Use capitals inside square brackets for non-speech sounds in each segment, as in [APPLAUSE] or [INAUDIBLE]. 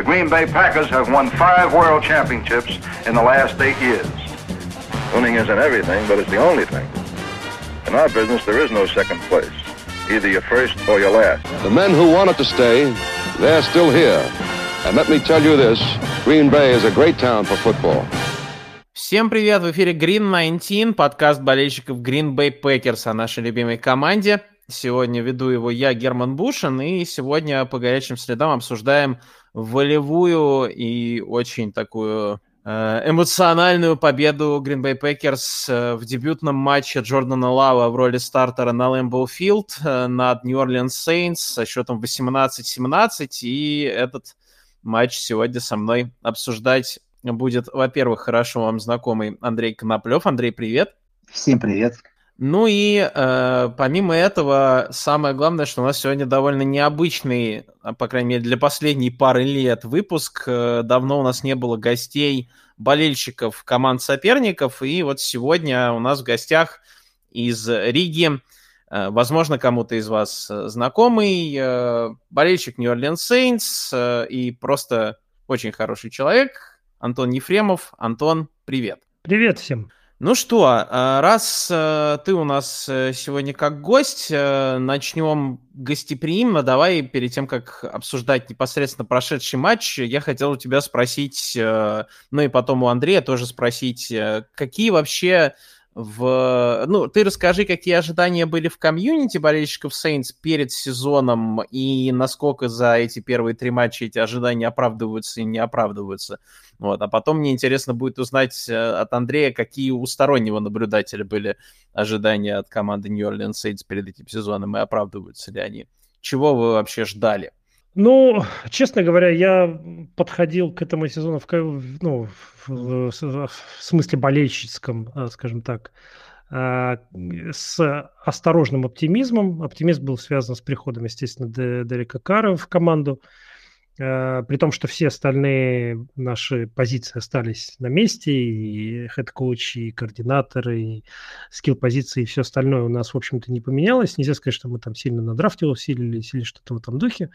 The Green Bay Packers have won five world championships in the last eight years. Winning isn't everything, but it's the only thing. In our business, there is no second place. Either you're first or you're last. The men who wanted to stay, they're still here. And let me tell you this, Green Bay is a great town for football. Всем привет! В эфире Green 19, подкаст болельщиков Green Bay Packers о нашей любимой команде. Сегодня веду его я, Герман Бушин, и сегодня по горячим следам обсуждаем волевую и очень такую э, эмоциональную победу Green Bay Packers э, в дебютном матче Джордана Лава в роли стартера на Lambeau Field э, над New Orleans Saints со счетом 18-17. И этот матч сегодня со мной обсуждать будет, во-первых, хорошо вам знакомый Андрей Коноплев. Андрей, привет. Всем привет. Ну и э, помимо этого, самое главное, что у нас сегодня довольно необычный, а, по крайней мере, для последней пары лет выпуск. Э, давно у нас не было гостей, болельщиков команд соперников, и вот сегодня у нас в гостях из Риги, э, возможно, кому-то из вас знакомый, э, болельщик Orleans Saints э, и просто очень хороший человек, Антон Ефремов. Антон, привет. Привет всем. Ну что, а, раз э, ты у нас э, сегодня как гость, э, начнем гостеприимно. Давай перед тем, как обсуждать непосредственно прошедший матч, я хотел у тебя спросить, ну и потом у Андрея тоже спросить, какие вообще в... Ну, ты расскажи, какие ожидания были в комьюнити болельщиков Saints перед сезоном и насколько за эти первые три матча эти ожидания оправдываются и не оправдываются. Вот. А потом мне интересно будет узнать э, от Андрея, какие у стороннего наблюдателя были ожидания от команды New Orleans Saints перед этим сезоном и оправдываются ли они. Чего вы вообще ждали? Ну, честно говоря, я подходил к этому сезону в, ну, в, в смысле болельщицком, э, скажем так, э, с осторожным оптимизмом. Оптимизм был связан с приходом, естественно, Дерека Карра в команду. Э, при том, что все остальные наши позиции остались на месте, и head coach, и координаторы, и skill-позиции, и все остальное у нас, в общем-то, не поменялось. Нельзя сказать, что мы там сильно на драфте усилились или что-то в этом духе.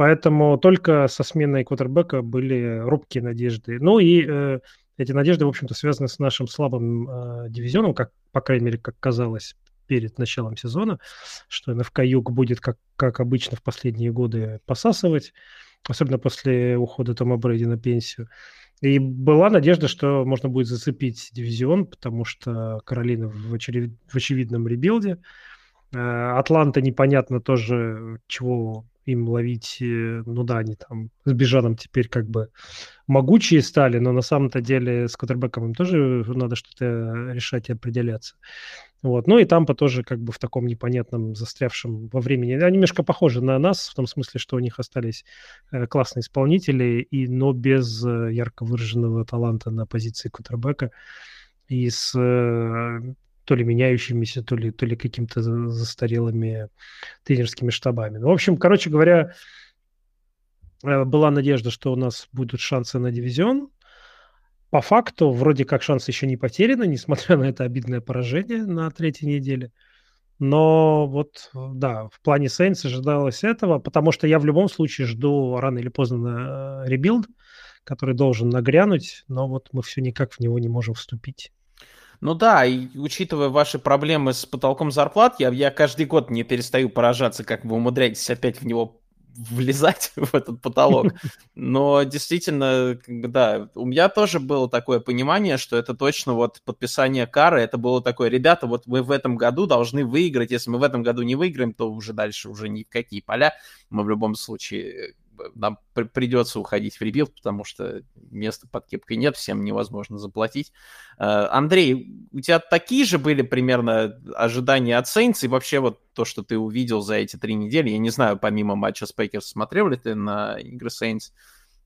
Поэтому только со сменой квотербека были робкие надежды. Ну и э, эти надежды, в общем-то, связаны с нашим слабым э, дивизионом, как, по крайней мере, как казалось перед началом сезона, что НФК Юг будет, как, как обычно в последние годы, посасывать, особенно после ухода Тома Брейди на пенсию. И была надежда, что можно будет зацепить дивизион, потому что Каролина в, очевид... в очевидном rebuild е. Э, Атланта непонятно тоже, чего им ловить, э, ну да, они там с Бежаном теперь как бы могучие стали, но на самом-то деле с квотербеком им тоже надо что-то решать и определяться. Вот. Ну и Тампа тоже как бы в таком непонятном, застрявшем во времени. Они немножко похожи на нас, в том смысле, что у них остались э, классные исполнители, и, но без э, ярко выраженного таланта на позиции кутербека и с то ли меняющимися, то ли, то ли какими-то застарелыми тренерскими штабами. Ну, в общем, короче говоря, э, была надежда, что у нас будут шансы на дивизион. По факту, вроде как шансы еще не потеряны, несмотря [LAUGHS] на это обидное поражение на третьей неделе. Но вот, да, в плане Saints ожидалось этого, потому что я в любом случае жду рано или поздно на rebuild, который должен нагрянуть, но вот мы все никак в него не можем вступить. Ну да, и учитывая ваши проблемы с потолком зарплат, я, я каждый год не перестаю поражаться, как вы умудряетесь опять в него влезать [LAUGHS] в этот потолок. Но действительно, да, у меня тоже было такое понимание, что это точно вот подписание кары, это было такое, ребята, вот мы в этом году должны выиграть, если мы в этом году не выиграем, то уже дальше уже ни в какие поля, мы в любом случае нам при- придется уходить в rebuild, потому что места под кепкой нет, всем невозможно заплатить. Э, Андрей, у тебя такие же были примерно ожидания от Saints и вообще вот то, что ты увидел за эти три недели? Я не знаю, помимо матча с Packers, смотрел ли ты на игры Saints?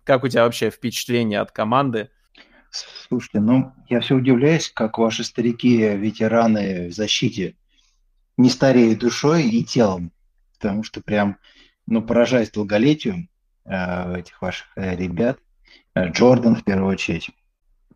Как у тебя вообще впечатление от команды? Слушайте, ну, я все удивляюсь, как ваши старики, ветераны в защите не стареют душой и телом, потому что прям, ну, поражаясь долголетию, Э, этих ваших э, ребят. Э, Джордан, в первую очередь.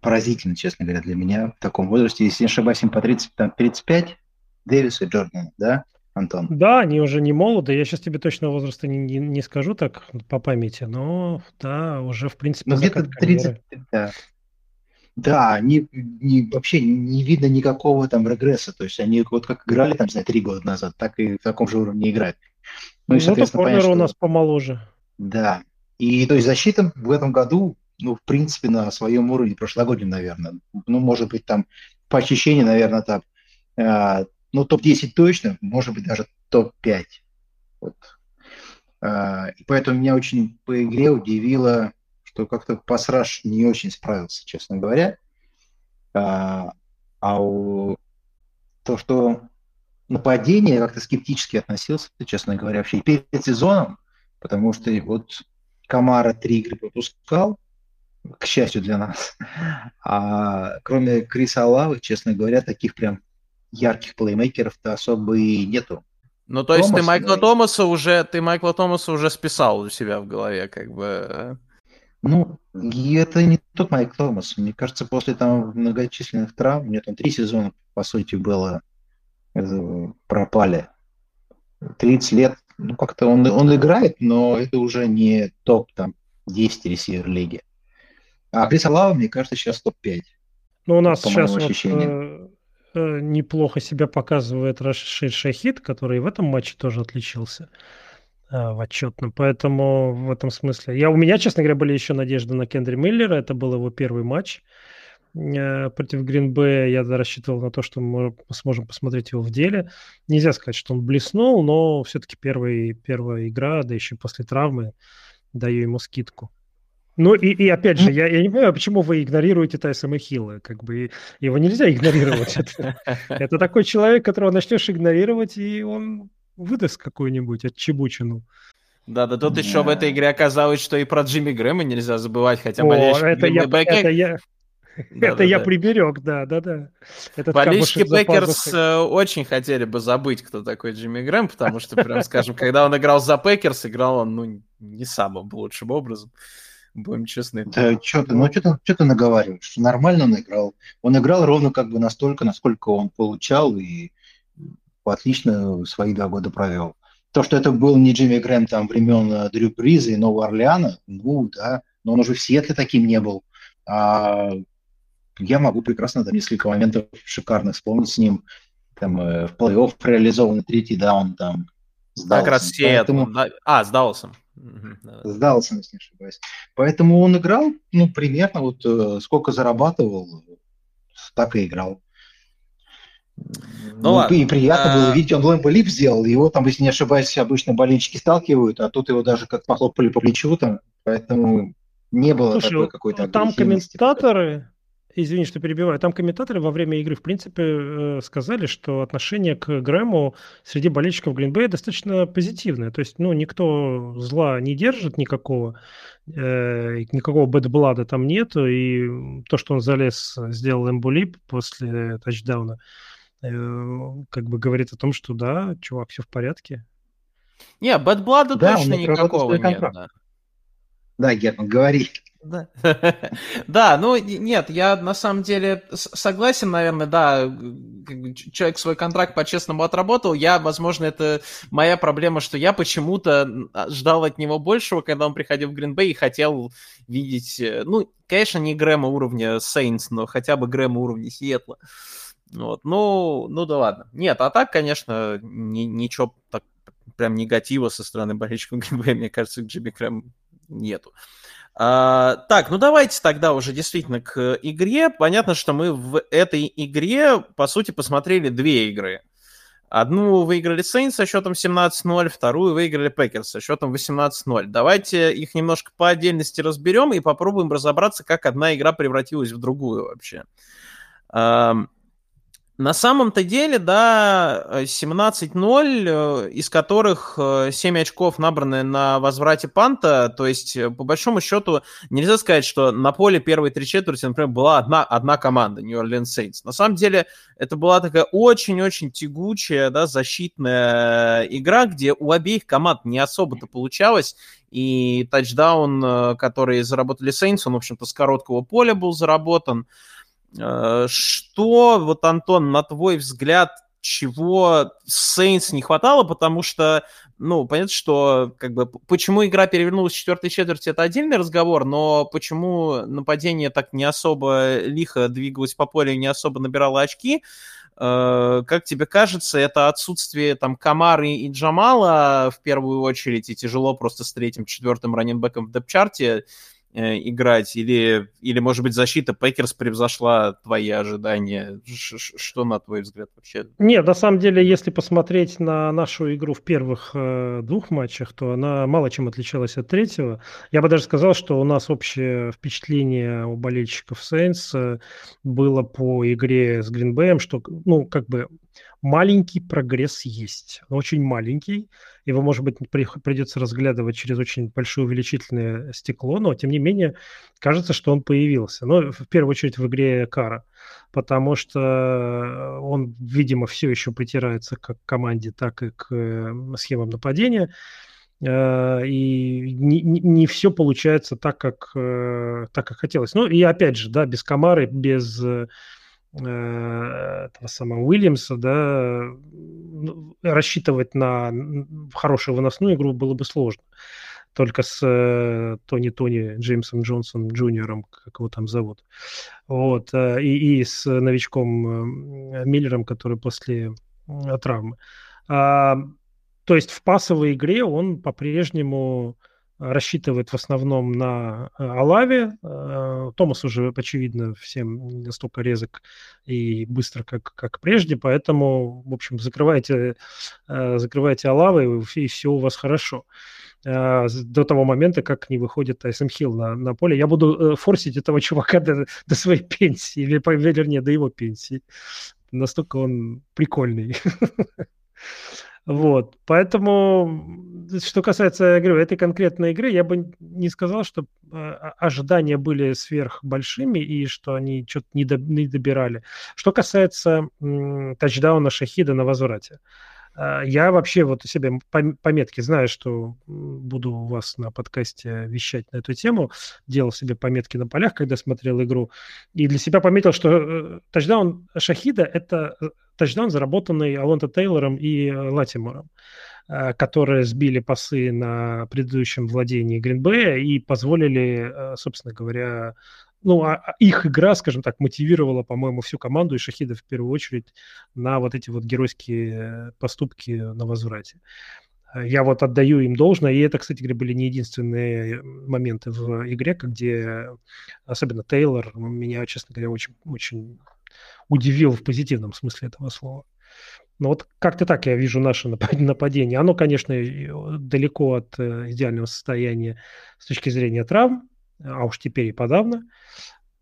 Поразительно, честно говоря, для меня в таком возрасте. Если не ошибаюсь, им по 30, там, 35, Дэвис и Джордан, да? Антон? Да, они уже не молоды. Я сейчас тебе точного возраста не, не, не скажу так по памяти, но да, уже в принципе... Ну, где-то 30... Да. Да, не, не, вообще не видно никакого там регресса. То есть они вот как играли там, знаю, три года назад, так и в таком же уровне играют. Ну, и, соответственно, понятно, что... у нас помоложе. Да. И то есть защита в этом году, ну, в принципе, на своем уровне прошлогоднем, наверное. Ну, может быть, там по ощущениям, наверное, там, э, ну, топ-10 точно, может быть, даже топ-5. Вот. Э, и поэтому меня очень по игре удивило что как-то пасраж не очень справился, честно говоря. А, а у... то, что нападение как-то скептически относился, честно говоря, вообще перед сезоном, потому что вот Камара три игры пропускал, к счастью для нас. А кроме Криса Алавы, честно говоря, таких прям ярких плеймейкеров-то особо и нету. Ну, то Томас, есть ты Майкла да, Томаса уже, ты Майкла Томаса уже списал у себя в голове, как бы. Ну, и это не тот Майк Томас. Мне кажется, после там многочисленных травм, у него там три сезона, по сути, было, э, пропали. 30 лет, ну, как-то он, он играет, но это уже не топ, там, 10 ресивер лиги. А Крис Алава, мне кажется, сейчас топ-5. Ну, у нас сейчас вот, э, э, неплохо себя показывает Рашид Шахид, который в этом матче тоже отличился. Э, в отчетном. Поэтому в этом смысле... Я, у меня, честно говоря, были еще надежды на Кендри Миллера. Это был его первый матч э, против Гринбея. Я рассчитывал на то, что мы сможем посмотреть его в деле. Нельзя сказать, что он блеснул, но все-таки первый, первая игра, да еще после травмы, даю ему скидку. Ну и, и опять же, я, я не понимаю, почему вы игнорируете Тайсона Хилла. Как бы его нельзя игнорировать. Это, такой человек, которого начнешь игнорировать, и он выдаст какую-нибудь отчебучину. Да, да тут еще в этой игре оказалось, что и про Джимми Грэма нельзя забывать, хотя О, это я, [LAUGHS] это я, приберег, да, да, да. Болельщики Packers э, очень хотели бы забыть, кто такой Джимми Грэм, потому что, прям скажем, когда он играл за Packers, играл он, ну, не самым лучшим образом. Будем честны. Да, что ты, ну что ты, что ты наговариваешь? Нормально он играл. Он играл ровно как бы настолько, насколько он получал, и отлично свои два года провел. То, что это был не Джимми Грэм там времен э, Дрю Бриза и Нового Орлеана, ну да, но он уже в Сиэтле таким не был. А, я могу прекрасно там несколько моментов шикарных вспомнить с ним. Там э, в плей-офф реализован третий даун там. С как раз Сиэтл. Поэтому... Да? А, с Далласом. С Далласом, если не ошибаюсь. Поэтому он играл, ну, примерно вот э, сколько зарабатывал, так и играл. Ну, ну и приятно а... было видеть, он Лэмбо Лип сделал, его там, если не ошибаюсь, обычно болельщики сталкивают, а тут его даже как похлопали по плечу там, поэтому не было Слушай, такой какой-то там комментаторы, извини, что перебиваю, там комментаторы во время игры, в принципе, э, сказали, что отношение к Грэму среди болельщиков Глинбея достаточно позитивное. То есть, ну, никто зла не держит никакого, э, никакого бэдблада там нету, и то, что он залез, сделал эмбулип после тачдауна, Э, как бы говорит о том, что да, чувак, все в порядке. Не, Бэтблада да, точно никакого нет. Да. да, Герман, говори. Да. [LAUGHS] да, ну нет, я на самом деле согласен, наверное, да, человек свой контракт по-честному отработал. Я, возможно, это моя проблема, что я почему-то а, ждал от него большего, когда он приходил в Гринбей и хотел видеть, э, ну, конечно, не Грэма уровня Сейнс, но хотя бы Грэма уровня Сиэтла. Вот, ну, ну да ладно. Нет, а так, конечно, ни, ничего так прям негатива со стороны болельщиков ГБ, мне кажется, к Джимми Грэму нету. А, так, ну давайте тогда уже действительно к игре. Понятно, что мы в этой игре, по сути, посмотрели две игры. Одну выиграли Saints со счетом 17-0, вторую выиграли Packers со счетом 18-0. Давайте их немножко по отдельности разберем и попробуем разобраться, как одна игра превратилась в другую вообще. На самом-то деле, да, 17-0, э, из которых 7 э, очков набраны на возврате панта, то есть, э, по большому счету, нельзя сказать, что на поле первой три четверти, например, была одна, одна команда, New Orleans Saints. На самом деле, это была такая очень-очень тягучая, да, защитная игра, где у обеих команд не особо-то получалось, и тачдаун, который заработали Saints, он, в общем-то, с короткого поля был заработан, что, вот, Антон, на твой взгляд, чего Сейнс не хватало, потому что, ну, понятно, что как бы почему игра перевернулась в четвертой четверти, это отдельный разговор, но почему нападение так не особо лихо двигалось по полю не особо набирало очки, э, как тебе кажется, это отсутствие там Камары и Джамала в первую очередь, и тяжело просто с третьим, четвертым раненбеком в депчарте, Э, играть? Или, или, может быть, защита Packers превзошла твои ожидания? Ш что, на твой взгляд, вообще? Нет, на самом деле, если посмотреть на нашу игру в первых э, двух матчах, то она мало чем отличалась от третьего. Я бы даже сказал, что у нас общее впечатление у болельщиков Saints э, было по игре с Грин-Бэем, что, ну, как бы маленький прогресс есть, очень маленький. Его, может быть, придется разглядывать через очень большое увеличительное стекло, но, тем не менее, кажется, что он появился. Но, в первую очередь, в игре Кара, потому что он, видимо, все еще притирается как к команде, так и к схемам нападения э, и не, не, все получается так, как, э, так, как хотелось. Ну и опять же, да, без Камары, без Э, этого самого Уильямса, да, ну, рассчитывать на хорошую выносную игру было бы сложно. Только с э, Тони Тони Джеймсом Джонсом Джуниором, как его там зовут. Вот. Э, и, и с новичком Миллером, который после травмы. А, то есть в пасовой игре он по-прежнему рассчитывает в основном на э, Алаве. Э, Томас уже, очевидно, всем не настолько резок и быстро, как, как прежде, поэтому, в общем, закрывайте, э, закрывайте Алавы, и все у вас хорошо до того момента, как не выходит Тайсон Хилл на, на поле. Я буду форсить этого [LAUGHS] чувака до, до своей пенсии, или, вернее, до его пенсии. Настолько он прикольный. [LAUGHS] Вот, поэтому, что касается, я говорю, этой конкретной игры, я бы не сказал, что э, ожидания были сверх большими и что они что-то не, до, не добирали. Что касается м, тачдауна Шахида на возврате, э, я вообще вот у себя пометки знаю, что буду у вас на подкасте вещать на эту тему, делал себе пометки на полях, когда смотрел игру, и для себя пометил, что э, тачдаун Шахида – это э, тачдаун, заработанный Алонто Тейлором и э, Латимором, э, которые сбили пасы на предыдущем владении Гринбея и позволили, э, собственно говоря, ну, а, а их игра, скажем так, мотивировала, по-моему, всю команду и Шахида в первую очередь на вот эти вот геройские поступки на возврате. Я вот отдаю им должное, и это, кстати говоря, были не единственные моменты в игре, где особенно Тейлор меня, честно говоря, очень, очень удивил в позитивном смысле этого слова. Но вот как-то так я вижу наше [LAUGHS] нападение. Оно, конечно, далеко от э, идеального состояния с точки зрения травм, а уж теперь и подавно,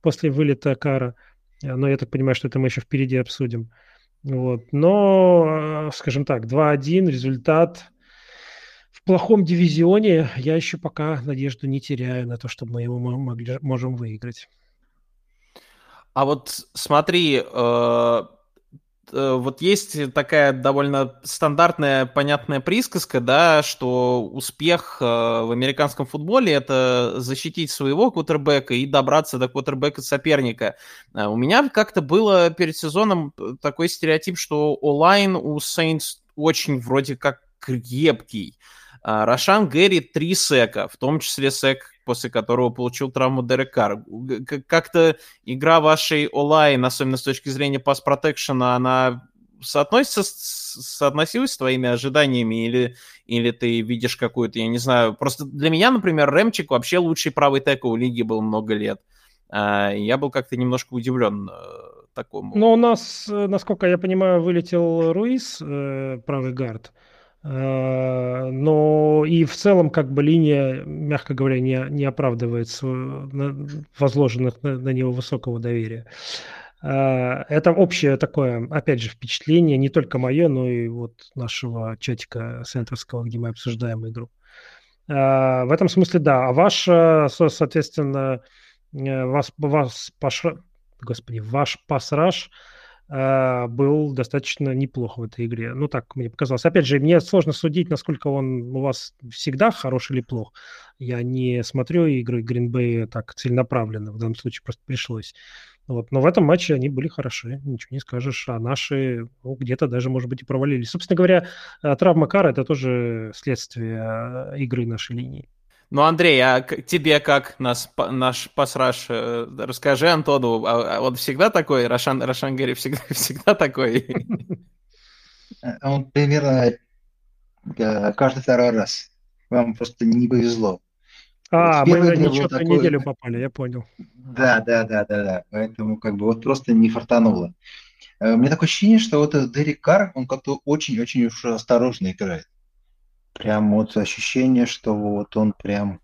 после вылета Кара. Но я так понимаю, что это мы еще впереди обсудим. Вот. Но, э, скажем так, 2-1 результат в плохом дивизионе. Я еще пока надежду не теряю на то, что мы его могли, можем выиграть. А вот смотри, э, э, вот есть такая довольно стандартная, понятная присказка, да, что успех э, в американском футболе это защитить своего кутербека и добраться до кутербека соперника. У меня как-то было перед сезоном такой стереотип, что онлайн у Saints очень вроде как крепкий. Рошан Гэри три сека, в том числе сек после которого получил травму Дерек Карр. Как-то игра вашей онлайн, особенно с точки зрения пас-протекшена, она соотносится, соотносилась с твоими ожиданиями или, или ты видишь какую-то, я не знаю, просто для меня, например, Рэмчик вообще лучший правый текл в лиге был много лет. А, я был как-то немножко удивлен э, такому. Но у нас, э, насколько я понимаю, вылетел Руис, э, правый гард. Э, но и в целом как бы линия, мягко говоря, не, не оправдывает возложенных на, на него высокого доверия. Э, это общее такое, опять же, впечатление, не только мое, но и вот нашего чатика центровского, где мы обсуждаем игру. Э, в этом смысле, да. А ваш, соответственно, вас, вас паш, господи, ваш пасраж – был достаточно неплохо в этой игре. Ну, так мне показалось. Опять же, мне сложно судить, насколько он у вас всегда хорош или плох. Я не смотрю игры Green Bay так целенаправленно. В данном случае просто пришлось. Вот. Но в этом матче они были хороши, ничего не скажешь. А наши ну, где-то даже, может быть, и провалились. Собственно говоря, э, травма Кара – это тоже следствие э, игры нашей линии. Ну, Андрей, а тебе как нас, наш пасраж? Э, расскажи Антону, а, а он всегда такой? Рошан, Рошан Гэри всегда, [LAUGHS] всегда такой? Он примерно каждый второй раз. Вам просто не повезло. А, мы на нечетную такой... неделю попали, я понял. Да, да, да, да, да. Поэтому как бы вот просто не фартануло. Э, у меня такое ощущение, что вот Дерек Карр, он как-то очень-очень уж осторожно играет. Прям вот ощущение, что вот он прям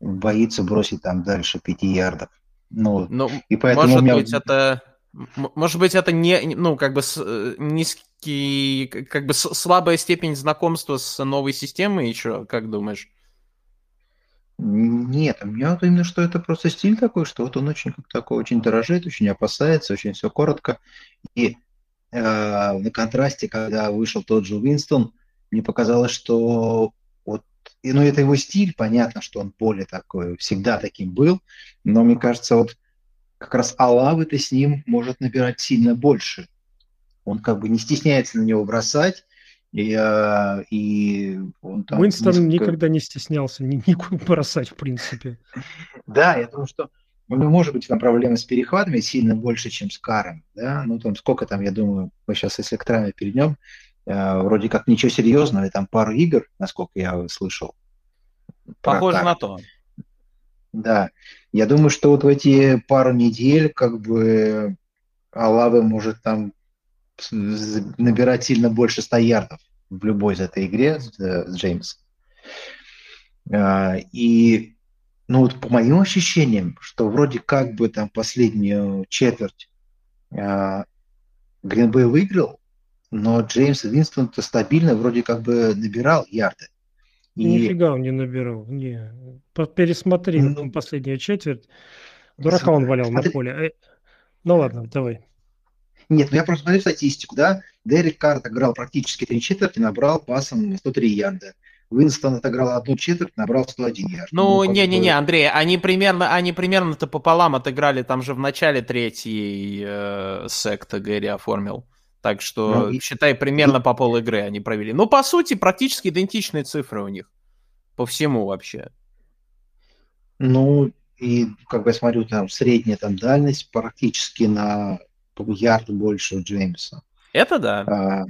боится бросить там дальше пяти ярдов. Ну, ну и поэтому может меня... быть, это может быть, это не, ну, как бы э, низкий, как бы слабая степень знакомства с новой системой еще, как думаешь? Нет, у меня вот именно что это просто стиль такой, что вот он очень как такой, очень дорожит, очень опасается, очень все коротко. И э, на контрасте, когда вышел тот же Уинстон, мне показалось, что вот, и, ну это его стиль, понятно, что он более такой, всегда таким был, но мне кажется, вот как раз Алавы-то с ним может набирать сильно больше. Он как бы не стесняется на него бросать, и, а, и он там Уинстон несколько... никогда не стеснялся ни, [LAUGHS] никуда бросать, в принципе. [LAUGHS] Да, я думаю, что у него может быть там проблемы с перехватами сильно больше, чем с Каром. Да? Ну, там сколько там, я думаю, мы сейчас, если к травме перейдем, вроде как ничего серьезного, там пару игр, насколько я слышал. Похоже на то. Да. Я думаю, что вот в эти пару недель как бы Алавы может там набирать сильно больше 100 ярдов в любой из этой игре с, с Джеймсом. И, ну вот по моим ощущениям, что вроде как бы там последнюю четверть Гринбей выиграл, но Джеймс Винстон-то стабильно вроде как бы набирал ярды. И... Нифига он не набирал. Не. Пересмотри ну, последнюю четверть. Дурака он валял смотри. на поле. Э, ну ладно, давай. Нет, ну я просто смотрю статистику, да. Дерек Карт играл практически три четверти, набрал пасом 103 ярда. Уинстон отыграл одну четверть, набрал 101 ярд. Ну, не-не-не, ну, Андрей, они примерно, они примерно-то пополам отыграли, там же в начале третьей э, секта Гэри оформил. Так что, ну, считай, примерно по пол игры они провели. Ну, по сути, практически идентичные цифры у них. По всему вообще. Ну, и как бы я смотрю, там средняя там дальность практически на ярд больше у Джеймса. Это да. А,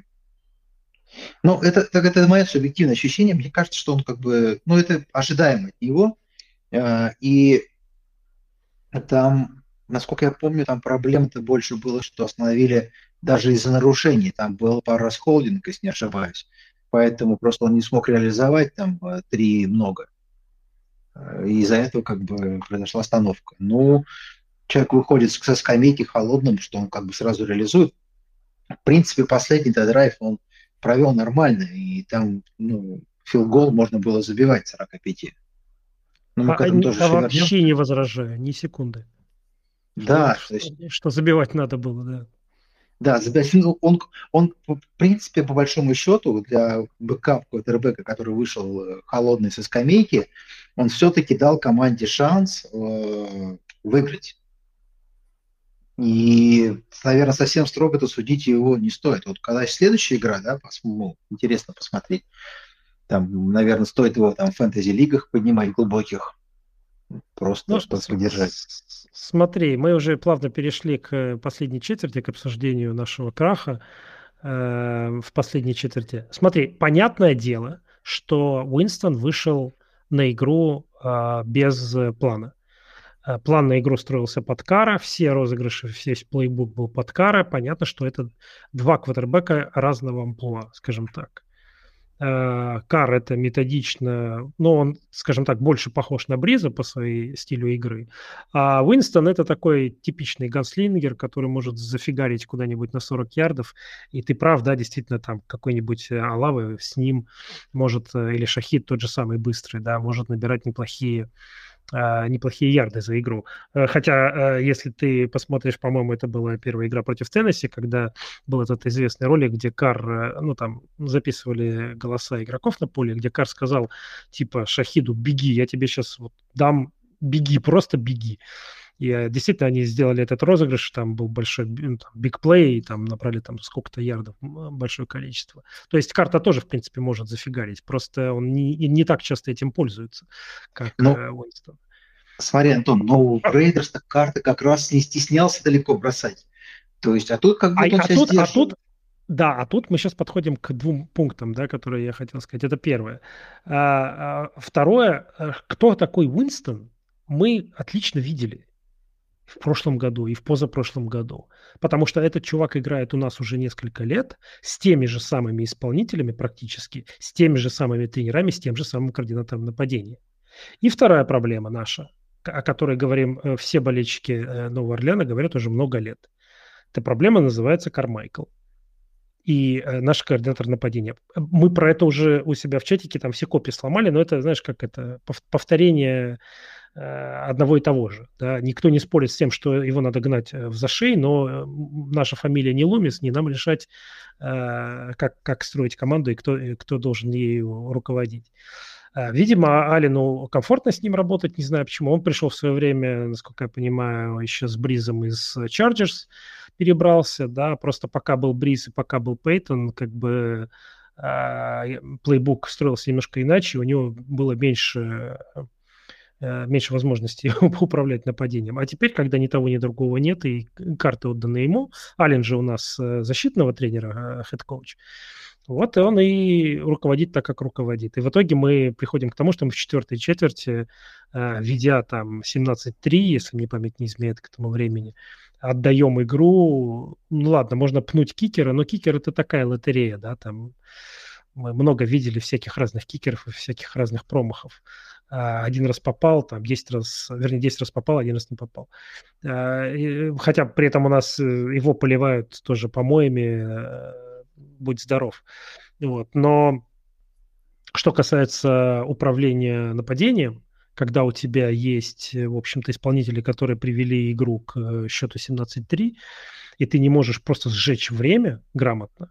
ну, это, так, это мое субъективное ощущение. Мне кажется, что он как бы, ну, это ожидаемо от него. А, и там, насколько я помню, там проблем-то больше было, что остановили даже из-за нарушений. Там было пару раз холдинг, если не ошибаюсь. Поэтому просто он не смог реализовать там э, три много. Э, и из-за этого как бы произошла остановка. Ну, человек выходит со скамейки холодным, что он как бы сразу реализует. В принципе, последний драйв он провел нормально, и там ну, field goal можно было забивать 45. Но мы а, к этому тоже а вообще вернем. не возражаю, ни секунды. Да. Что, есть... что забивать надо было, да. Да, ну, он, он, в принципе, по большому счету, для backup квотербека, который вышел э, холодный со скамейки, он все-таки дал команде шанс э, выиграть. И, наверное, совсем строго-то судить его не стоит. Вот когда следующая игра, да, ну, интересно посмотреть. Там, наверное, стоит его там в фэнтези-лигах поднимать глубоких. Просто ну, чтобы поддержать. Смотри, мы уже плавно перешли к последней четверти, к обсуждению нашего краха э, в последней четверти. Смотри, понятное дело, что Уинстон вышел на игру э, без плана. Э, план на игру строился под кара, все розыгрыши, весь плейбук был под кара. Понятно, что это два квотербека разного амплуа, скажем так. Э, Кар это методично, но он, скажем так, больше похож на Бриза по своей стилю игры. А Уинстон это такой типичный ганслингер, который может зафигарить куда-нибудь на 40 ярдов. И ты прав, да, действительно, там какой-нибудь э, Алавы с ним может, э, или Шахид тот же самый быстрый, да, может набирать неплохие неплохие ярды за игру. Э, хотя, э, если ты посмотришь, по-моему, это была первая игра против Теннесси, когда был этот известный ролик, где Кар, э, ну там записывали голоса игроков на поле, где Кар сказал, типа, Шахиду, беги, я тебе сейчас вот дам, беги, просто беги. И э, действительно они сделали этот розыгрыш, там был большой ну, биг плей, там набрали там сколько-то ярдов, большое количество. То есть Карр-то тоже, в принципе, может зафигарить, просто он не, не так часто этим пользуется, как но, э, Уинстон. Смотри, Антон, но у Raiders Карр-то как раз не стеснялся далеко бросать. То есть, а тут как будто а, он а, тут, а тут, да, а тут мы сейчас подходим к двум пунктам, да, которые я хотел сказать. Это первое. А, а, второе, э, кто такой Уинстон, мы отлично видели в прошлом году и в позапрошлом году. Потому что этот чувак играет у нас уже несколько лет с теми же самыми исполнителями практически, с теми же самыми тренерами, с тем же самым координатором нападения. И вторая проблема наша, о которой говорим э, все болельщики э, Нового Орлеана, говорят уже много лет. Эта проблема называется Кармайкл и э, наш координатор нападения. Мы про это уже у себя в чатике там все копии сломали, но это, знаешь, как это повторение одного и того же. Да? Никто не спорит с тем, что его надо гнать э, в зашей, но наша фамилия не Ломис, не нам решать, как, как строить команду и кто, кто должен ею руководить. Видимо, Алину комфортно с ним работать, не знаю почему. Он пришел в свое время, насколько я понимаю, еще с Бризом из Chargers перебрался, да, просто пока был Бриз и пока был Пейтон, как бы playbook строился немножко иначе, у него было меньше э, меньше возможностей [LAUGHS] управлять нападением. А теперь, когда ни того, ни другого нет, и карты отданы ему, Аллен же у нас э, защитного тренера, head coach, вот и он и руководит так, как руководит. И в итоге мы приходим к тому, что мы в четвертой четверти, э, ведя там 17-3, если мне память не изменяет к этому времени, отдаем игру. Ну ладно, можно пнуть кикера, но кикер это такая лотерея, да, там мы много видели всяких разных кикеров и всяких разных промахов. А, один раз попал, там 10 раз, вернее, 10 раз попал, один раз не попал. А, хотя при этом у нас э, его поливают тоже помоями, э, будь здоров. Вот. Но что касается управления нападением, когда у тебя есть, э, в общем-то, исполнители, которые привели игру к счету 17-3, и ты не можешь просто сжечь время грамотно,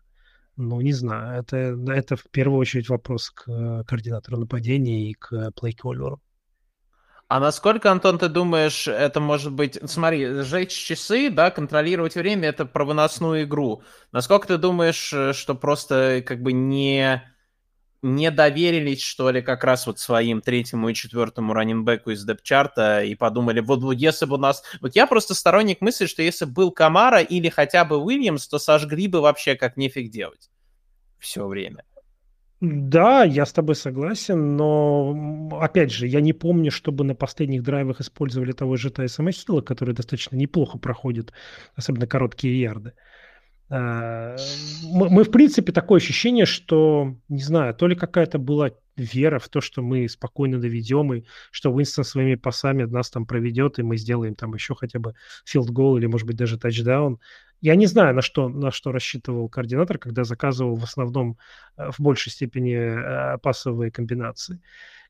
ну, не знаю, это, это в первую очередь вопрос к э, координатору нападения и к плейколеру. А насколько, Антон, ты думаешь, это может быть... Смотри, сжечь часы, да, контролировать время — это про выносную игру. Насколько ты думаешь, что просто как бы не не доверились, что ли, как раз вот своим третьему и четвертому раненбеку из депчарта и подумали, вот, вот если бы у нас... Вот я просто сторонник мысли, что если был Камара или хотя бы Уильямс, то сожгли бы вообще как нефиг делать все время. Да, я с тобой согласен, но опять же, я не помню, чтобы на последних драйвах использовали того же Тайсона Хилла, который достаточно неплохо проходит, особенно короткие ярды. Мы, мы, в принципе, такое ощущение, что, не знаю, то ли какая-то была вера в то, что мы спокойно доведем, и что Уинстон своими пасами нас там проведет, и мы сделаем там еще хотя бы филд-гол или, может быть, даже тачдаун. Я не знаю, на что, на что рассчитывал координатор, когда заказывал в основном э, в большей степени э, пасовые комбинации.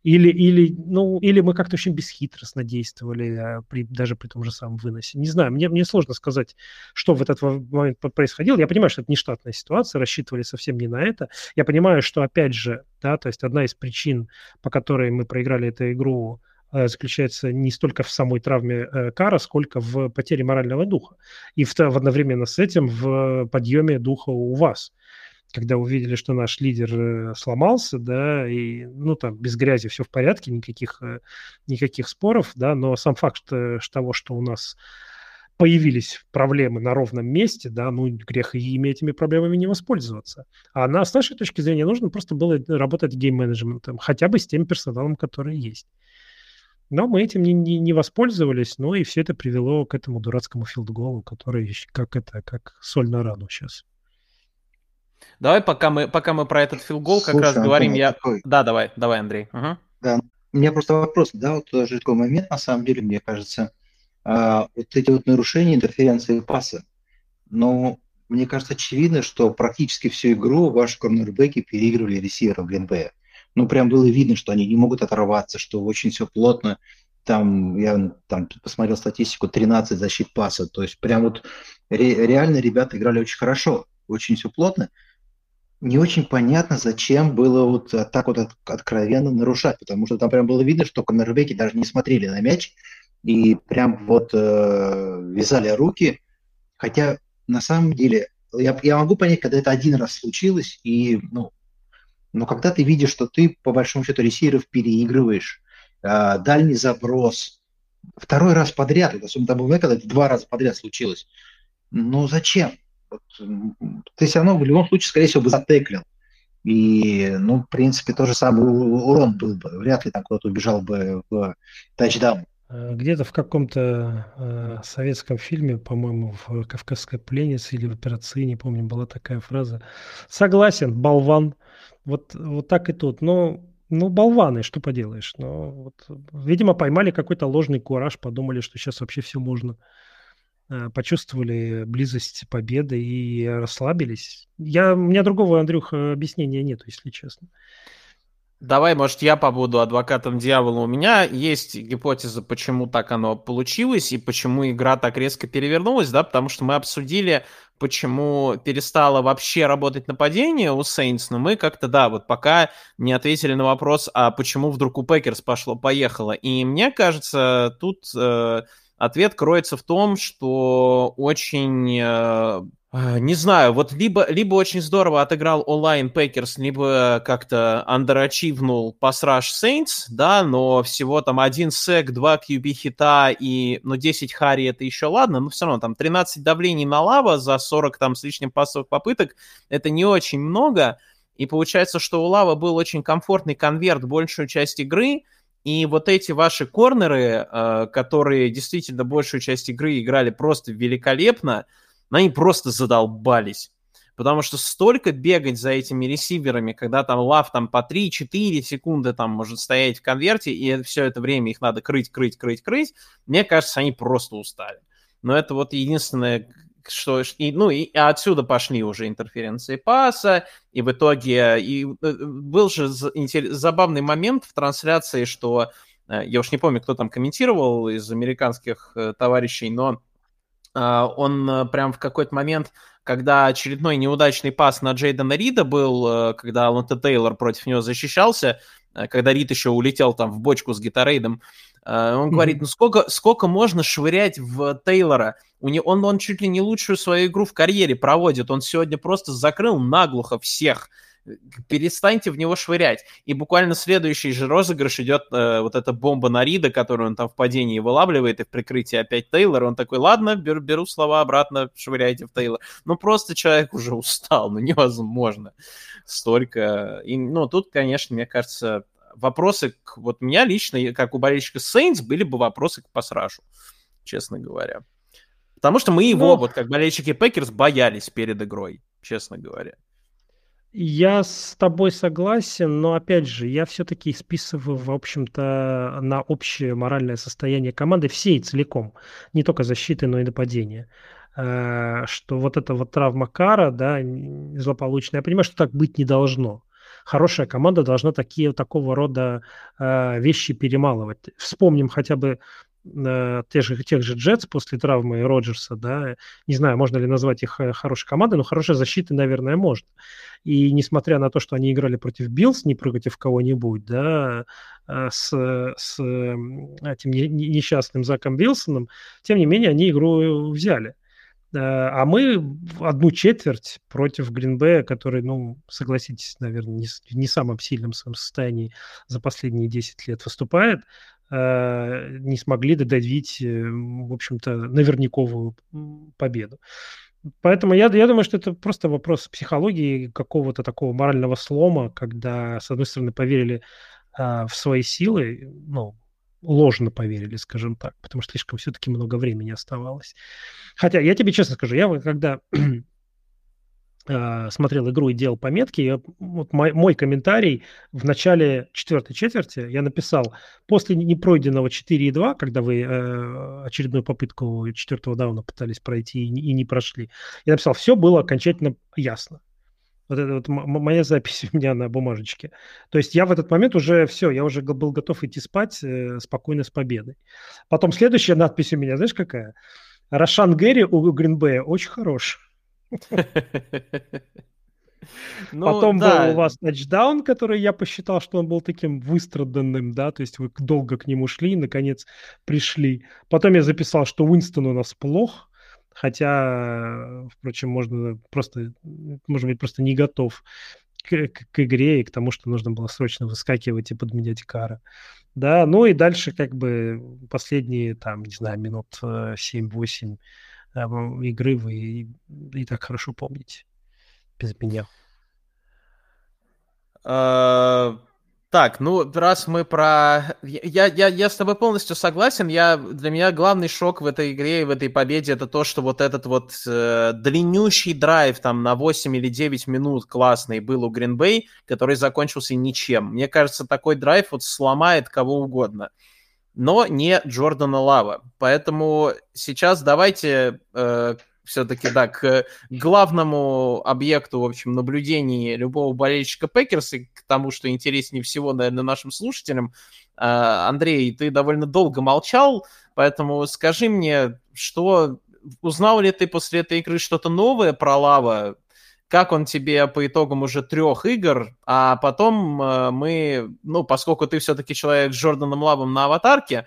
Или, или, ну, или мы как-то очень бесхитростно действовали, а, при, даже при том же самом выносе. Не знаю, мне, мне сложно сказать, что в этот момент происходило. Я понимаю, что это не штатная ситуация, рассчитывали совсем не на это. Я понимаю, что, опять же, да, то есть одна из причин, по которой мы проиграли эту игру, э, заключается не столько в самой травме э, Кара, сколько в потере морального духа. И в, в одновременно с этим в подъеме духа у вас когда увидели, что наш лидер э, сломался, да, и, ну, там, без грязи все в порядке, никаких, э, никаких споров, да, но сам факт что, того, что у нас появились проблемы на ровном месте, да, ну, грех и ими этими проблемами не воспользоваться. А на, с нашей точки зрения нужно просто было работать гейм-менеджментом, хотя бы с тем персоналом, который есть. Но мы этим не, не, не воспользовались, ну и все это привело к этому дурацкому филдголу, который как это, как соль на рану сейчас. Давай, пока мы, пока мы про этот филгол как раз Антон, говорим, я... Такой... Да, давай, давай, Андрей. Угу. Да, у меня просто вопрос, да, вот тоже такой момент, на самом деле, мне кажется, а, вот эти вот нарушения интерференции паса, но мне кажется очевидно, что практически всю игру ваши корнербеки переигрывали ресиверов Гринбея. Ну, прям было видно, что они не могут оторваться, что очень все плотно. Там, я там посмотрел статистику, 13 защит паса. То есть прям вот ре, реально ребята играли очень хорошо, очень все плотно не очень понятно, зачем было вот так вот откровенно нарушать, потому что там прям было видно, что корнербеки даже не смотрели на мяч, и прям вот э, вязали руки. Хотя на самом деле я, я могу понять, когда это один раз случилось, и, ну, но когда ты видишь, что ты, по большому счету, ресиверов переигрываешь, э, дальний заброс, второй раз подряд, это особенно там, когда это два раза подряд случилось, ну зачем? Ты все равно в любом случае, скорее всего, бы затеклил. И, ну, в принципе, то же самое урон был бы. Вряд ли там кто-то убежал бы в тачдаун. Э, где-то в каком-то э, советском фильме, по-моему, в «Кавказской пленнице» или в «Операции», не помню, была такая фраза. Согласен, болван. Вот, вот так и тут. Но ну, болваны, что поделаешь. Но вот, видимо, поймали какой-то ложный кураж, подумали, что сейчас вообще все можно. Э, почувствовали близость победы и расслабились. Я, у меня другого, Андрюх, объяснения нет, если честно. Давай, может, я побуду адвокатом дьявола. У меня есть гипотеза, почему так оно получилось и почему игра так резко перевернулась, да, потому что мы обсудили, почему перестало вообще работать нападение у Saints, но мы как-то, да, вот пока не ответили на вопрос, а почему вдруг у Packers пошло-поехало. И мне кажется, тут э, ответ кроется в том, что очень э, а, не знаю, вот либо, либо очень здорово отыграл O-line Packers, либо как-то underachieve-нул pass rush Saints, да, но всего там один сек, два QB hit-а и, ну, 10 hurry это еще ладно, но все равно там 13 давлений на лава за 40 там с лишним пассовых попыток, это не очень много, и получается, что у Лава был очень комфортный конверт большую часть игры, и вот эти ваши корнеры, э, которые действительно большую часть игры играли просто великолепно, но они просто задолбались. Потому что столько бегать за этими ресиверами, когда там лав там по 3-4 секунды там может стоять в конверте, и все это время их надо крыть, крыть, крыть, крыть, мне кажется, они просто устали. Но это вот единственное, что... И, ну, и отсюда пошли уже интерференции паса, и в итоге... И э, был же забавный момент в трансляции, что... Э, я уж не помню, кто там комментировал из американских э, товарищей, но а, он прям в какой-то момент, когда очередной неудачный пас на Джейдена Рида был, когда Аланта Тейлор против него защищался, когда Рид еще улетел там в бочку с гитарейдом, он говорит, ну сколько, сколько можно швырять в Тейлора? У него, он, он чуть ли не лучшую свою игру в карьере проводит. Он сегодня просто закрыл наглухо всех перестаньте в него швырять. И буквально следующий же розыгрыш идет э, вот эта бомба на Рида, которую он там в падении вылавливает, и в прикрытии опять Тейлор. Он такой, ладно, беру, беру слова обратно, швыряйте в Тейлор. Ну, просто человек уже устал, ну, невозможно. Столько. И, ну, тут, конечно, мне кажется, вопросы к... Вот меня лично, как у болельщика Saints, были бы вопросы к pass rush у, честно говоря. Потому что мы его, ну... вот как болельщики Packers, боялись перед игрой, честно говоря. Я с тобой согласен, но опять же, я все-таки списываю, в общем-то, на общее моральное состояние команды всей целиком, не только защиты, но и нападения. Э, что вот эта вот травма Кара, да, злополучная, я понимаю, что так быть не должно. Хорошая команда должна такие, такого рода э, вещи перемалывать. Вспомним хотя бы э, тех же, тех же Jets после травмы Роджерса, да, не знаю, можно ли назвать их э, хорошей командой, но хорошей защиты, наверное, можно. И несмотря на то, что они играли против Bills, не против кого-нибудь, да, э, с, с этим несчастным Заком Вилсоном, тем не менее, они игру взяли. Э, а мы одну четверть против Гринбея, который, ну, согласитесь, наверное, не, не самом сильном своем состоянии за последние 10 лет выступает, Э, не смогли додавить, э, в общем-то, наверняковую победу. Поэтому я, я думаю, что это просто вопрос психологии, какого-то такого морального слома, когда, с одной стороны, поверили в свои силы, ну, ложно поверили, скажем так, потому что слишком все-таки много времени оставалось. Хотя, я тебе честно скажу, я когда Э, [CLEARS THROAT] смотрел игру и делал пометки. Я, вот мой, мой комментарий в начале четвертой четверти я написал после непройденного 4,2, когда вы э, очередную попытку четвертого дауна пытались пройти и, и не прошли, я написал, все было окончательно ясно. Вот это вот моя запись [LAUGHS] у меня на бумажечке. То есть я в этот момент уже все, я уже был готов идти спать э, спокойно с победой. Потом следующая надпись у меня, знаешь, какая? Рошан Гэри у Гринбея очень хорош. [LAUGHS] Ну, Потом да. был у вас тачдаун, который я посчитал, что он был таким выстраданным, да, то есть вы долго к нему шли, наконец пришли. Потом я записал, что Уинстон у нас плох, хотя, впрочем, можно просто, может быть, просто не готов к, к, игре и к тому, что нужно было срочно выскакивать и подменять Кара. Да, ну и дальше как бы последние, там, не знаю, минут 7-8 э, игры вы и, и так хорошо помните без меня. Uh, так, ну, раз мы про... Я, я, я с тобой полностью согласен. Я... Для меня главный шок в этой игре и в этой победе это то, что вот этот вот э, длиннющий драйв там на 8 или 9 минут классный был у Гринбей, который закончился ничем. Мне кажется, такой драйв вот сломает кого угодно. Но не Джордана Лава. Поэтому сейчас давайте э, все-таки, да, к главному объекту, в общем, наблюдений любого болельщика Packers и к тому, что интереснее всего, наверное, нашим слушателям. А, Андрей, ты довольно долго молчал, поэтому скажи мне, что узнал ли ты после этой игры что-то новое про Лава? Как он тебе по итогам уже трех игр? А потом э, мы, ну, поскольку ты все-таки человек с Джорданом Лавом на аватарке, Э,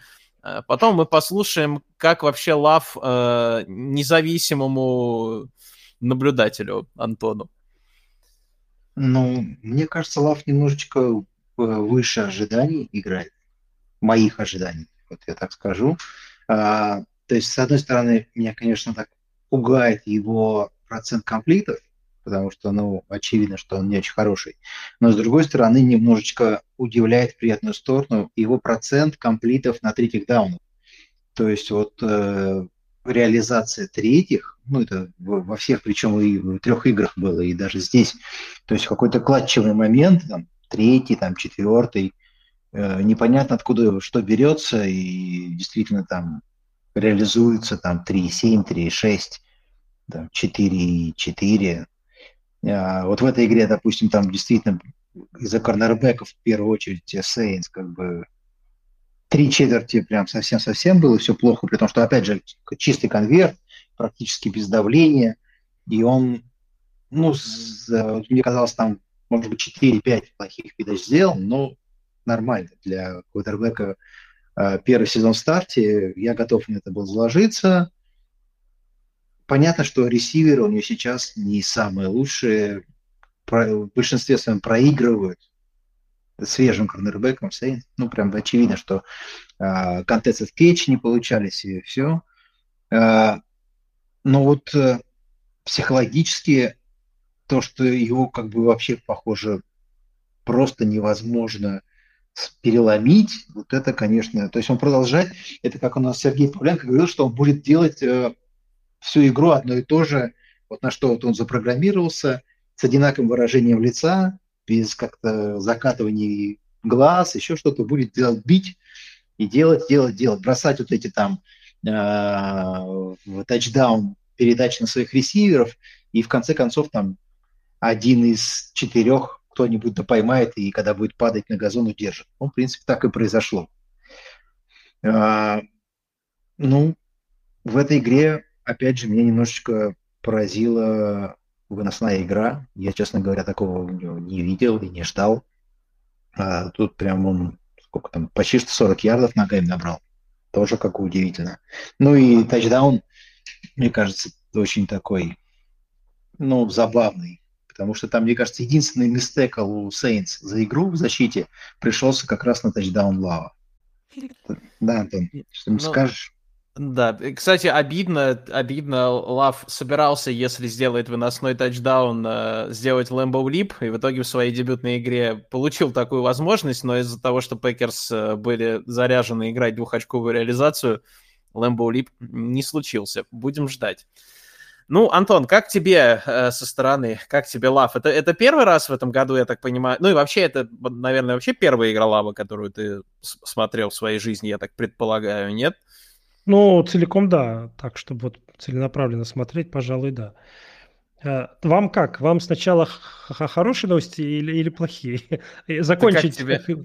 потом мы послушаем, как вообще Лав э, независимому наблюдателю Антону. Ну, мне кажется, Лав немножечко э, выше ожиданий играет. Моих ожиданий, вот я так скажу. А, то есть, с одной стороны, меня, конечно, так пугает его процент комплитов, потому что, ну, очевидно, что он не очень хороший. Но, с другой стороны, немножечко удивляет в приятную сторону его процент комплитов на третьих даунах. То есть вот э, реализация третьих, ну, это во всех, причем и в трех играх было, и даже здесь, то есть какой-то кладчевый момент, там, третий, там, четвертый, э, непонятно откуда что берется, и действительно там реализуется там 3,7, 3,6, там, 4,4, а, вот в этой игре, допустим, там действительно из-за корнербеков в первую очередь Сейнс как бы три четверти прям совсем-совсем было все плохо, при том, что, опять же, чистый конверт, практически без давления, и он, ну, мне казалось, там, может быть, 4-5 плохих передач сделал, но нормально для квотербека а, первый сезон в старте, я готов на это был заложиться, Понятно, что ресиверы у нее сейчас не самые лучшие. В большинстве своем проигрывают свежим корнербеком. Ну, прям очевидно, что э, контесты в кетч не получались и все. Э, а, но вот э, психологически то, что его как бы вообще, похоже, просто невозможно переломить, вот это, конечно, то есть он продолжает, это как у нас Сергей Павленко говорил, что он будет делать э, всю игру одно и то же, вот на что вот он запрограммировался, с одинаковым выражением лица, без как-то закатывания глаз, еще что-то будет делать, бить и делать, делать, делать, бросать вот эти там э, тачдаун передач на своих ресиверов, и в конце концов там один из четырех кто-нибудь да поймает, и когда будет падать на газон, удержит. Ну, в принципе, так и произошло. А, ну, в этой игре опять же, меня немножечко поразила выносная игра. Я, честно говоря, такого не видел и не ждал. А тут прям он, сколько там, почти что 40 ярдов ногами набрал. Тоже как удивительно. Ну и тачдаун, мне кажется, очень такой, ну, забавный. Потому что там, мне кажется, единственный мистек у Сейнс за игру в защите пришелся как раз на тачдаун Лава. [LAUGHS] Да, Антон, что мне ну, скажешь? Да, кстати, обидно, обидно, Лав собирался, если сделает выносной тачдаун, э, сделать Lambeau Leap, и в итоге в своей дебютной игре получил такую возможность, но из-за того, что Packers э, были заряжены играть двухочковую реализацию, Lambeau Leap не случился. Будем ждать. Ну, Антон, как тебе э, со стороны, как тебе Лав? Это, это первый раз в этом году, я так понимаю? Ну и вообще, это, наверное, вообще первая игра Лава, которую ты смотрел в своей жизни, я так предполагаю, нет? — ну, целиком да. Так, чтобы вот целенаправленно смотреть, пожалуй, да. Э, вам как? Вам сначала хорошие новости или, или плохие? [LAUGHS] Закончить. Да как тебе?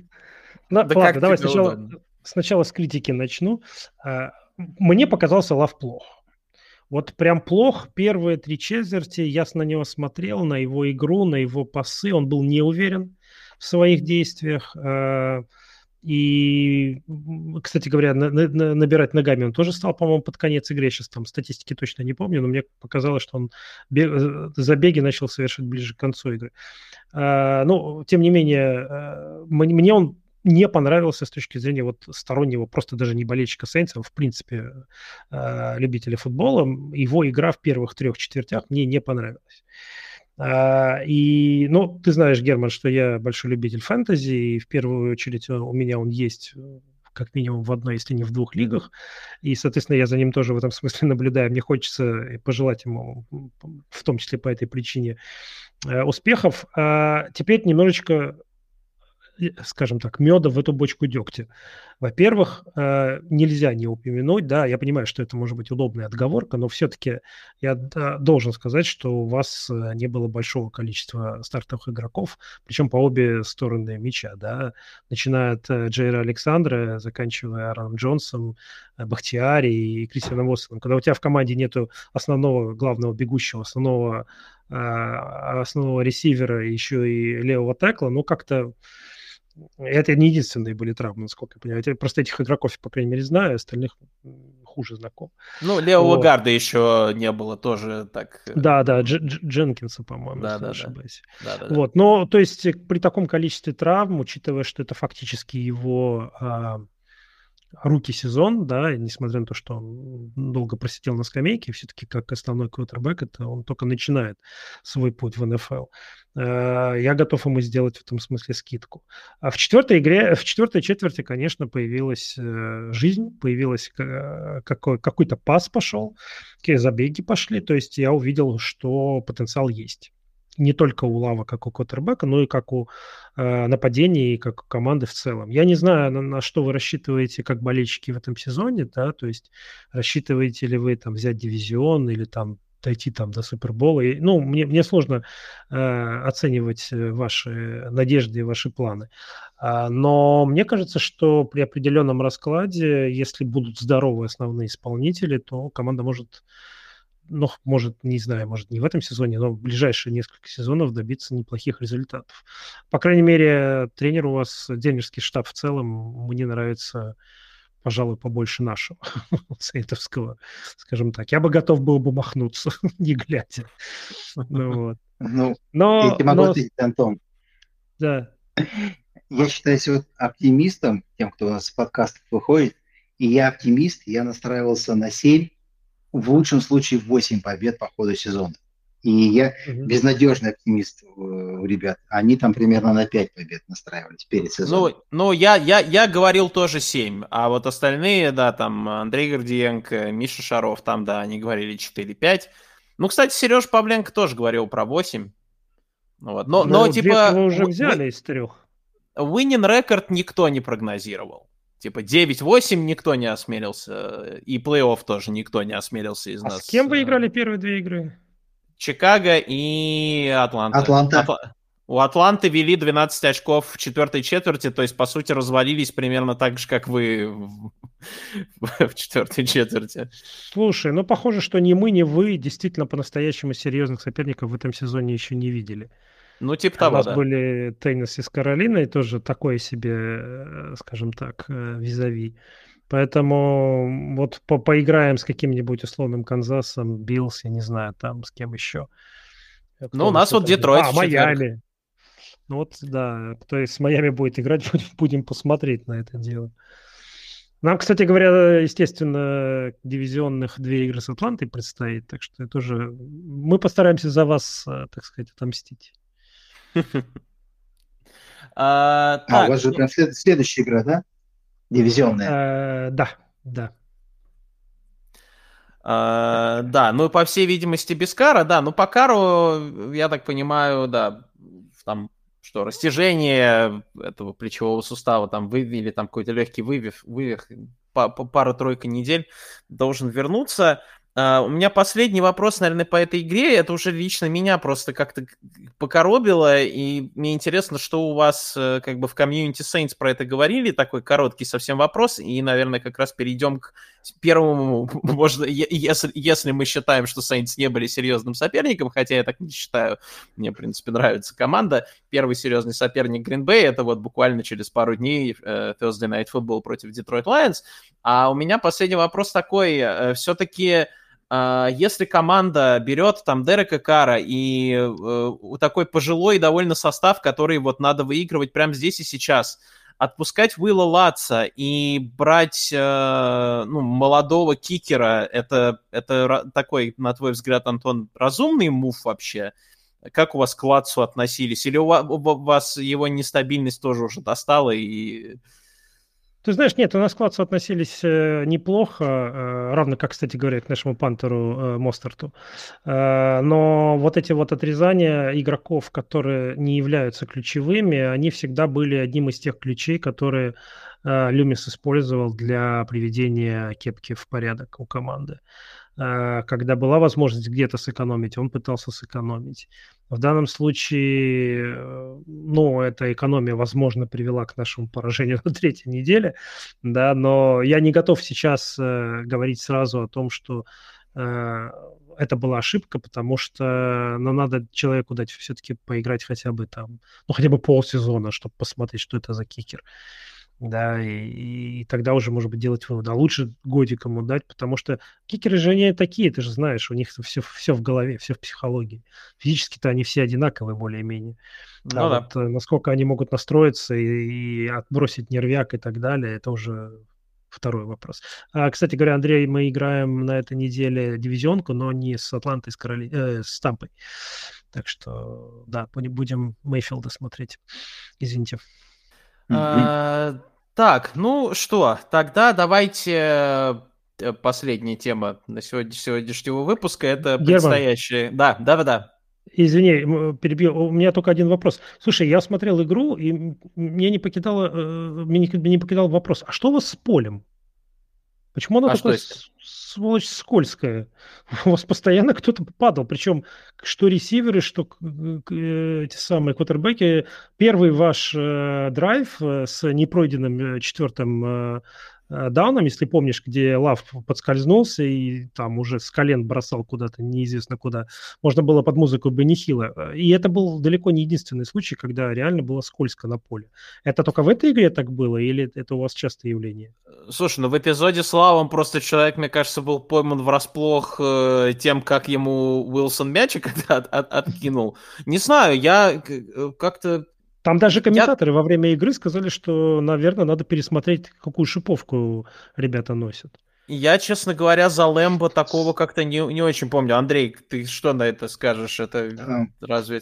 На, да ладно, как давай тебе сначала, сначала с критики начну. Э, мне показался Лав плох. Вот прям плох первые три четверти. Я на него смотрел, на его игру, на его пасы. Он был не уверен в своих действиях. И, кстати говоря, на, на, набирать ногами он тоже стал, по-моему, под конец игры. Я сейчас там статистики точно не помню, но мне показалось, что он бег, э, забеги начал совершать ближе к концу игры. А, ну, тем не менее, э, мне он не понравился с точки зрения вот стороннего, просто даже не болельщика Сейнса, в принципе, э, любителя футбола. Его игра в первых трех четвертях мне не понравилась. А, и, ну, ты знаешь, Герман, что я большой любитель фэнтези, и в первую очередь у меня он есть э, как минимум в одной, если не в двух лигах. И, соответственно, я за ним тоже в этом [LAUGHS] смысле наблюдаю. Мне хочется пожелать ему, в том числе по этой причине, э, успехов. А теперь немножечко скажем так, меда в эту бочку дегтя. Во-первых, э, нельзя не упомянуть, да, я понимаю, что это может быть удобная отговорка, но все-таки я должен сказать, что у вас э, не было большого количества стартовых игроков, причем по обе стороны мяча, да, начиная от э, Джейра Александра, заканчивая Аароном Джонсом, Бахтиари и Кристианом Воссоном. Когда у тебя в команде нету основного главного бегущего, основного основного ресивера, еще и левого текла, ну, как-то это не единственные были травмы, насколько я понимаю. Я просто этих игроков, по крайней мере, знаю, остальных хуже знаком. Ну, левого вот. гарда еще не было тоже так. Э, да, да, Дж- Дж- Дженкинса, по-моему, да, да, ошибаюсь. Да. Да, да, вот, но то есть при таком количестве травм, учитывая, что это фактически его а, руки сезон, да, несмотря на то, что он долго просидел на скамейке, все-таки как основной квотербек, это он только начинает свой путь в НФЛ. Э, я готов ему сделать в этом смысле скидку. А в четвертой игре, в четвертой четверти, конечно, появилась э, жизнь, появилась какой, какой-то пас пошел, какие забеги пошли, то есть я увидел, что потенциал есть не только у Лава, как у Коттербека, но и как у э, нападения и как у команды в целом. Я не знаю, на, на что вы рассчитываете как болельщики в этом сезоне, да, то есть рассчитываете ли вы там взять дивизион или там дойти там до Супербола. И, ну, мне, мне сложно э, оценивать э, ваши надежды и ваши планы. А, но мне кажется, что при определенном раскладе, если будут здоровые основные исполнители, то команда может ну, может, не знаю, может, не в этом сезоне, но в ближайшие несколько сезонов добиться неплохих результатов. По крайней мере, тренер у вас, тренерский штаб в целом, мне нравится, пожалуй, побольше нашего, [LAUGHS] сейтовского, скажем так. Я бы готов был бы махнуться, [LAUGHS] не глядя. Ну, вот. ну но, я тебе могу но... ответить, Антон. Да. Я считаюсь вот оптимистом, тем, кто у нас с подкастов выходит, и я оптимист, я настраивался на 7, в лучшем случае 8 побед по ходу сезона. И я угу. безнадежный оптимист у ребят. Они там примерно на 5 побед настраивались перед сезоном. Ну, ну я, я, я говорил тоже 7, а вот остальные, да, там Андрей Гордиенко, Миша Шаров, там, да, они говорили 4-5. Ну, кстати, Сереж Павленко тоже говорил про 8. Ну вот. Но, но, но типа... Вы уже взяли из трех. Winning рекорд никто не прогнозировал. Типа 9-8 никто не осмелился, и плей-офф тоже никто не осмелился из а нас. с кем вы э, играли первые две игры? Чикаго и Атланта. Атланта. Атла... У Атланты вели 12 очков в четвертой четверти, то есть, по сути, развалились примерно так же, как вы в, [LAUGHS] в четвертой четверти. Слушай, ну, похоже, что ни мы, ни вы действительно по-настоящему серьезных соперников в этом сезоне еще не видели. Ну, типа того, У нас да. были Теннесси с Каролиной, тоже такое себе, э, скажем так, э, визави. Поэтому вот по поиграем с каким-нибудь условным Канзасом, Bills, я не знаю, там с кем еще. Кто ну, у нас вот Детройт. А, Майами. Ну вот, да, кто из Майами будет играть, [LAUGHS] будем посмотреть на это дело. Нам, кстати говоря, естественно, дивизионных две игры с Атлантой предстоит, так что это уже... Мы постараемся за вас, э, так сказать, отомстить. [LAUGHS] А, а, у вас же прям следующая игра, да? Дивизионная. Э, да, да. Uh, да, ну по всей видимости без кара, да, ну по кару, я так понимаю, да, там что, растяжение этого плечевого сустава там вывели, там какой-то легкий вывих, вывих пару-тройка недель должен вернуться. Uh, у меня последний вопрос, наверное, по этой игре. Это уже лично меня просто как-то покоробило, и мне интересно, что у вас uh, как бы в комьюнити Saints про это говорили, такой короткий совсем вопрос, и, наверное, как раз перейдем к первому, [LAUGHS] можно, если, если мы считаем, что Saints не были серьезным соперником, хотя я так не считаю, мне, в принципе, нравится команда. Первый серьезный соперник Green Bay, это вот буквально через пару дней uh, Thursday Night Football против Detroit Lions. А у меня последний вопрос такой, все-таки а, если команда берет там Дерека Кара и э, такой пожилой довольно состав, который вот надо выигрывать прямо здесь и сейчас, отпускать Уилла Латса и брать э, ну, молодого кикера, это, это такой, на твой взгляд, Антон, разумный мув вообще? Как у вас к Латсу относились? Или у вас, у вас его нестабильность тоже уже достала и ты знаешь, нет, у нас к Кладцу относились э, неплохо, э, равно как, кстати говоря, к нашему пантеру э, Мостерту. Но вот эти вот отрезания игроков, которые не являются ключевыми, они всегда были одним из тех ключей, которые Люмис использовал для приведения кепки в порядок у команды. Э, когда была возможность где-то сэкономить, он пытался сэкономить. В данном случае, э, ну, эта экономия, возможно, привела к нашему поражению [LAUGHS] на третьей неделе, да, но я не готов сейчас э, говорить сразу о том, что э, это была ошибка, потому что ну, надо человеку дать все-таки поиграть хотя бы там, ну, хотя бы полсезона, чтобы посмотреть, что это за кикер да, и, и тогда уже, может быть, делать вывод. А лучше годик ему дать, потому что кикеры же не такие, ты же знаешь, у них все, все в голове, все в психологии. Физически-то они все одинаковые более-менее. Ну, а да. вот э, насколько они могут настроиться и, и отбросить нервяк и так далее, это уже второй вопрос. А, кстати говоря, Андрей, мы играем на этой неделе дивизионку, но не с Атлантой, с, Короли... э, с Тампой. Так что, да, будем Мейфилда смотреть. Извините. А, так, ну что, тогда давайте э, последняя тема на сегодня, сегодняшнего выпуска. Это Герман. предстоящие... Да, да, да. Извини, перебил. У меня только один вопрос. Слушай, я смотрел игру, и мне не покидало, э, мне не покидал вопрос. А что у вас с полем? Почему оно а такое сволочь скользкая? [LAUGHS] У вас постоянно кто-то падал, причем что ресиверы, что эти самые квотербеки. Первый ваш э, драйв э, с непройденным э, четвертым э, Э, дауном, если помнишь, где Лав подскользнулся и там уже с колен бросал куда-то неизвестно куда. Можно было под музыку бы нехило. И это был далеко не единственный случай, когда реально было скользко на поле. Это только в этой игре так было или это у вас частое явление? Слушай, ну в эпизоде с Лавом просто человек, мне кажется, был пойман врасплох э, тем, как ему Уилсон мячик [LAUGHS] от, от, откинул. Не знаю, я э, как-то там даже комментаторы Я... во время игры сказали, что, наверное, надо пересмотреть, какую шиповку ребята носят. Я, честно говоря, за Лэмбо такого как-то не, не очень помню. Андрей, ты что на это скажешь? Это а, разве...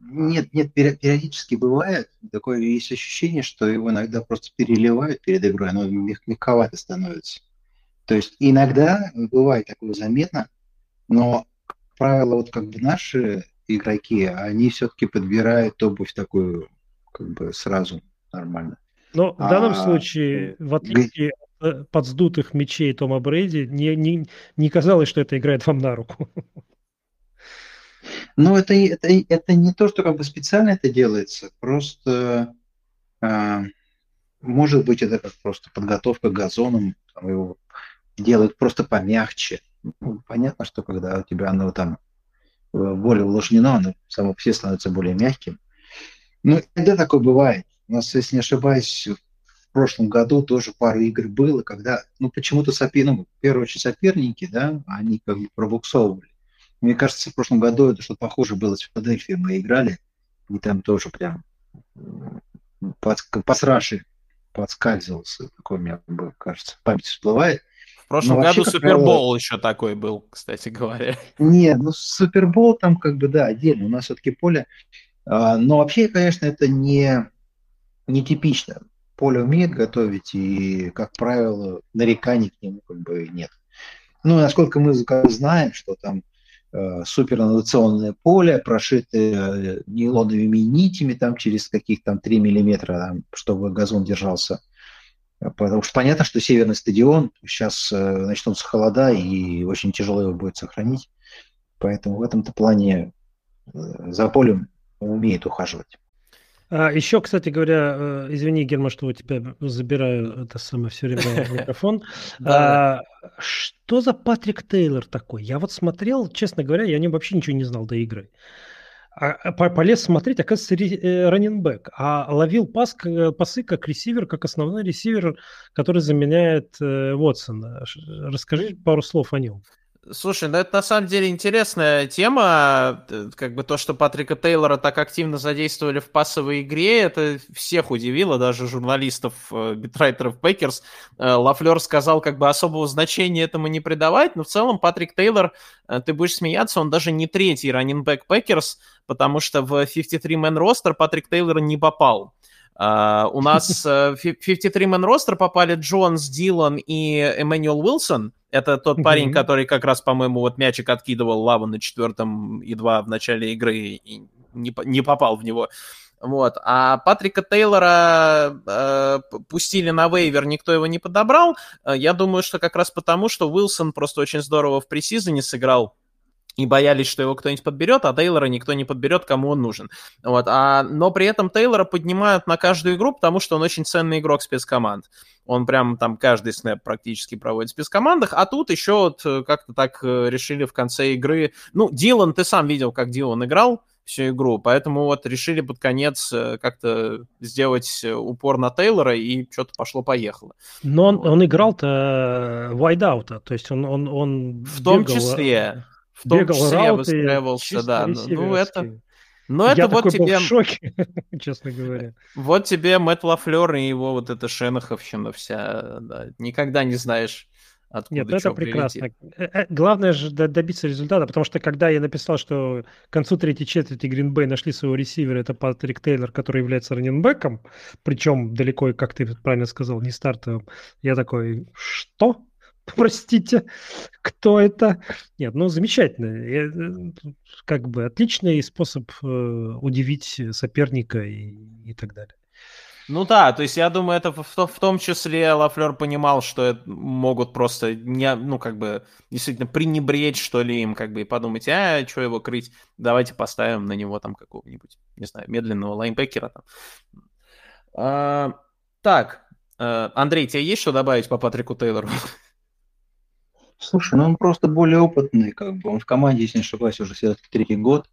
Нет, нет, периодически бывает. Такое есть ощущение, что его иногда просто переливают перед игрой, оно мягковато становится. То есть иногда бывает такое заметно, но, как правило, вот как бы наши игроки, они все-таки подбирают обувь такую как бы сразу нормально. Но в данном а, случае, в отличие от э, подсдутых мечей Тома Брейди, не, не, не казалось, что это играет вам на руку. [LAUGHS] Ну, это, это, это не то, что как бы специально это делается, просто а, может быть это как просто подготовка к газонам, там его делают просто помягче. Ну, понятно, что когда у тебя оно там э, более увлажнено, оно само все становится более мягким. Ну, иногда такое бывает. У нас, если не ошибаюсь, в прошлом году тоже пару игр было, когда, ну, почему-то сопи, ну, в первую очередь соперники, да, они как бы пробуксовывали. Мне кажется, в прошлом году это что-то похоже было с Филадельфией. Мы играли, и там тоже прям под, посраши подскальзывался. Такой у меня, кажется, память всплывает. В прошлом Но году Супербол правило... еще такой был, кстати говоря. Нет, ну Супербол там как бы, да, отдельно. У нас все-таки поле но вообще, конечно, это не, не типично. Поле умеет готовить, и, как правило, нареканий к нему как бы нет. Ну, насколько мы знаем, что там э, супераннотационное поле, прошитое нейлоновыми нитями там через каких-то там 3 миллиметра, там, чтобы газон держался Потому что понятно, что северный стадион, сейчас э, начнутся холода, и очень тяжело его будет сохранить. Поэтому в этом-то плане э, за полем умеет ухаживать. А, еще, кстати говоря, э, извини, Герман, что у тебя забираю это самое все время [LAUGHS] микрофон. А, что за Патрик Тейлор такой? Я вот смотрел, честно говоря, я не, вообще ничего не знал до игры. А, а полез смотреть, оказывается, раннинбэк, а ловил пас, пасы как ресивер, как основной ресивер, который заменяет э, Уотсона. Расскажи пару слов о нем. Слушай, ну это на самом деле интересная тема. Э, как бы то, что Патрика Тейлора так активно задействовали в пассовой игре, это всех удивило, даже журналистов, э, beat writer ов Packers. Э, Лафлер сказал, как бы особого значения этому не придавать, но в целом Патрик Тейлор, ты будешь смеяться, он даже не третий раннинбэк Packers, потому что в 53-man roster Патрик Тейлор не попал. Э, у нас э, 53-man roster попали Джонс, Дилан и Эммануэл Уилсон. Это тот парень, который как раз, по-моему, вот мячик откидывал лаву на четвертом и два в начале игры и не, не попал в него. Вот. А Патрика Тейлора э, пустили на вейвер, никто его не подобрал. Э, я думаю, что как раз потому, что Уилсон просто очень здорово в пресизоне сыграл и боялись, что его кто-нибудь подберет, а Тейлора никто не подберет, кому он нужен. Вот. А, но при этом Тейлора поднимают на каждую игру, потому что он очень ценный игрок спецкоманд. Он прям там каждый снэп практически проводит в спецкомандах, а тут еще вот э, как-то так э, решили в конце игры... Ну, Дилан, ты сам видел, как Дилан играл всю игру, поэтому вот решили под конец э, как-то сделать упор на Тейлора, и что-то пошло-поехало. Но он, он играл-то вайдаута, то есть он, он, он В том бегал... числе в том бегал числе выстраивался, да. Ну, это... Ну, это Я вот такой тебе... в шоке, [LAUGHS] честно говоря. Вот тебе Мэтт Лафлер и его вот эта Шенаховщина вся. Да. Никогда не знаешь, откуда Нет, это прекрасно. Прилетит. Э, э, главное же добиться результата, потому что когда я написал, что к концу третьей четверти Гринбей нашли своего ресивера, это Патрик Тейлор, который является раненбеком, причем далеко, как ты правильно сказал, не стартовым, я такой, что? [LAUGHS] простите, кто это? Нет, ну замечательно. Э, как бы отличный способ э, удивить соперника и, и так далее. Ну да, то есть я думаю, это в, в том числе Лафлер понимал, что могут просто не, ну как бы действительно пренебречь что ли им, как бы и подумать, а что его крыть, давайте поставим на него там какого-нибудь, не знаю, медленного лайнбекера там. А, так, э, Андрей, тебе есть что добавить по Патрику Тейлору? Слушай, ну он просто более опытный, как бы. Он в команде, если не ошибаюсь, уже все-таки третий год.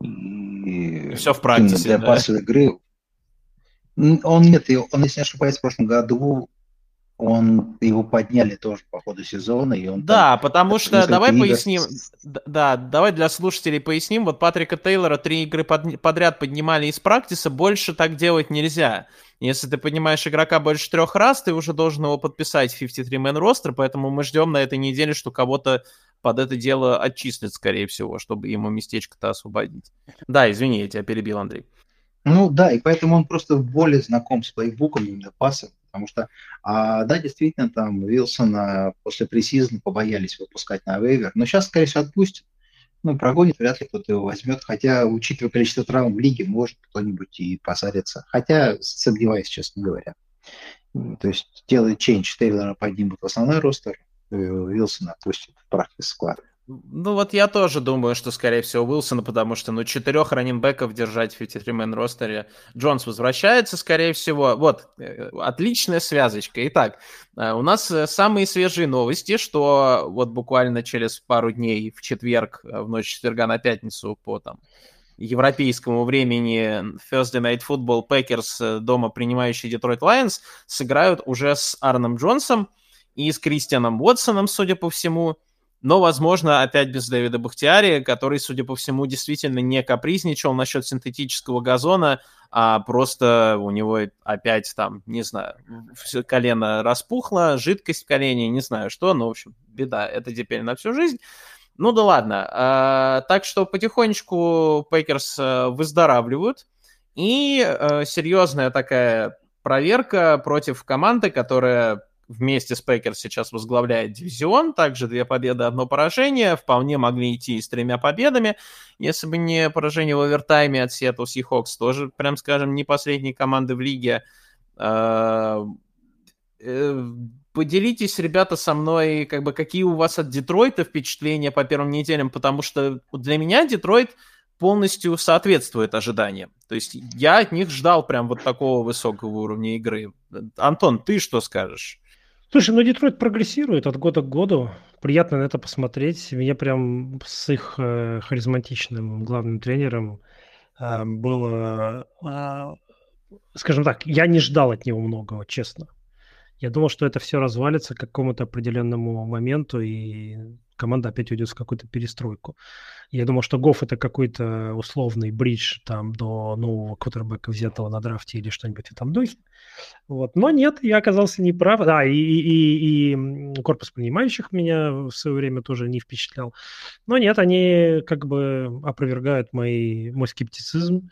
И все в практике, для да? пассовой игры. Он нет, он, если не ошибаюсь, в прошлом году он его подняли тоже по ходу сезона, и он да, потому что давай игр... поясним, да, давай для слушателей поясним. Вот Патрика Тейлора три игры под, подряд поднимали из практиса, больше так делать нельзя. Если ты поднимаешь игрока больше трех раз, ты уже должен его подписать в 53-man ростер, поэтому мы ждем на этой неделе, что кого-то под это дело отчислят, скорее всего, чтобы ему местечко-то освободить. Да, извини, я тебя перебил, Андрей. Ну да, и поэтому он просто более знаком с плейбуком именно паса, потому что, а, да, действительно, там Вилсона после пресизона побоялись выпускать на вейвер, но сейчас, скорее всего, отпустят, ну, прогонит, вряд ли кто-то его возьмет, хотя, учитывая количество травм в лиге, может кто-нибудь и посадится, хотя сомневаюсь, честно говоря. То есть делает чейндж, Тейлора поднимут в основной ростер, Вилсона отпустит в практике склад. Ну вот я тоже думаю, что скорее всего Уилсона, потому что ну четырех раненбеков держать в 53-мен ростере. Джонс возвращается, скорее всего. Вот, э, отличная связочка. Итак, э, у нас э, самые свежие новости, что вот буквально через пару дней в четверг, в ночь четверга на пятницу по там европейскому времени Thursday Night Football Packers, дома принимающий Детройт Lions, сыграют уже с Арном Джонсом и с Кристианом Уотсоном, судя по всему но, возможно, опять без Дэвида Бахтиари, который, судя по всему, действительно не капризничал насчет синтетического газона, а просто у него опять там, не знаю, колено распухло, жидкость в колене, не знаю что, но, в общем, беда, это теперь на всю жизнь. Ну да ладно. А, так что потихонечку Пейкерс э, выздоравливают. И а, серьезная такая проверка против команды, которая вместе с Пекер сейчас возглавляет дивизион, также две победы, одно поражение, вполне могли идти с тремя победами, если бы не поражение в овертайме от Seattle Seahawks, тоже, прям скажем, не последней команды в лиге. А, Э, поделитесь, ребята, со мной, как бы, какие у вас от Детройта впечатления по первым неделям, потому что для меня Детройт полностью соответствует ожиданиям. То есть я от них ждал прям вот такого высокого уровня игры. Антон, ты что скажешь? Слушай, ну Детройт прогрессирует от года к году. Приятно на это посмотреть. Меня прям с их э, харизматичным главным тренером э, было, э, скажем так, я не ждал от него многого, честно. Я думал, что это все развалится к какому-то определенному моменту, и команда опять уйдет в какую-то перестройку. Я думал, что Гофф это какой-то условный бридж там до нового квотербека, взятого на драфте или что-нибудь в этом духе. Вот. Но нет, я оказался неправ. Да, и, и, и корпус принимающих меня в свое время тоже не впечатлял. Но нет, они как бы опровергают мои, мой скептицизм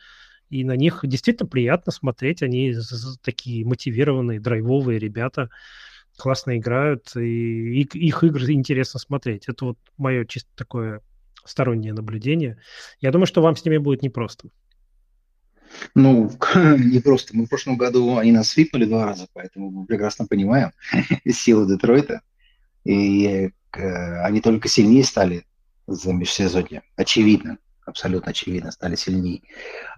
и на них действительно приятно смотреть. Они такие мотивированные, драйвовые ребята, классно играют, и их игры интересно смотреть. Это вот мое чисто такое стороннее наблюдение. Я думаю, что вам с ними будет непросто. Ну, [LAUGHS] не просто. Мы в прошлом году они нас свипнули два раза, поэтому мы прекрасно понимаем [LAUGHS] силу Детройта. И э, они только сильнее стали за межсезонье. Очевидно абсолютно очевидно, стали сильнее.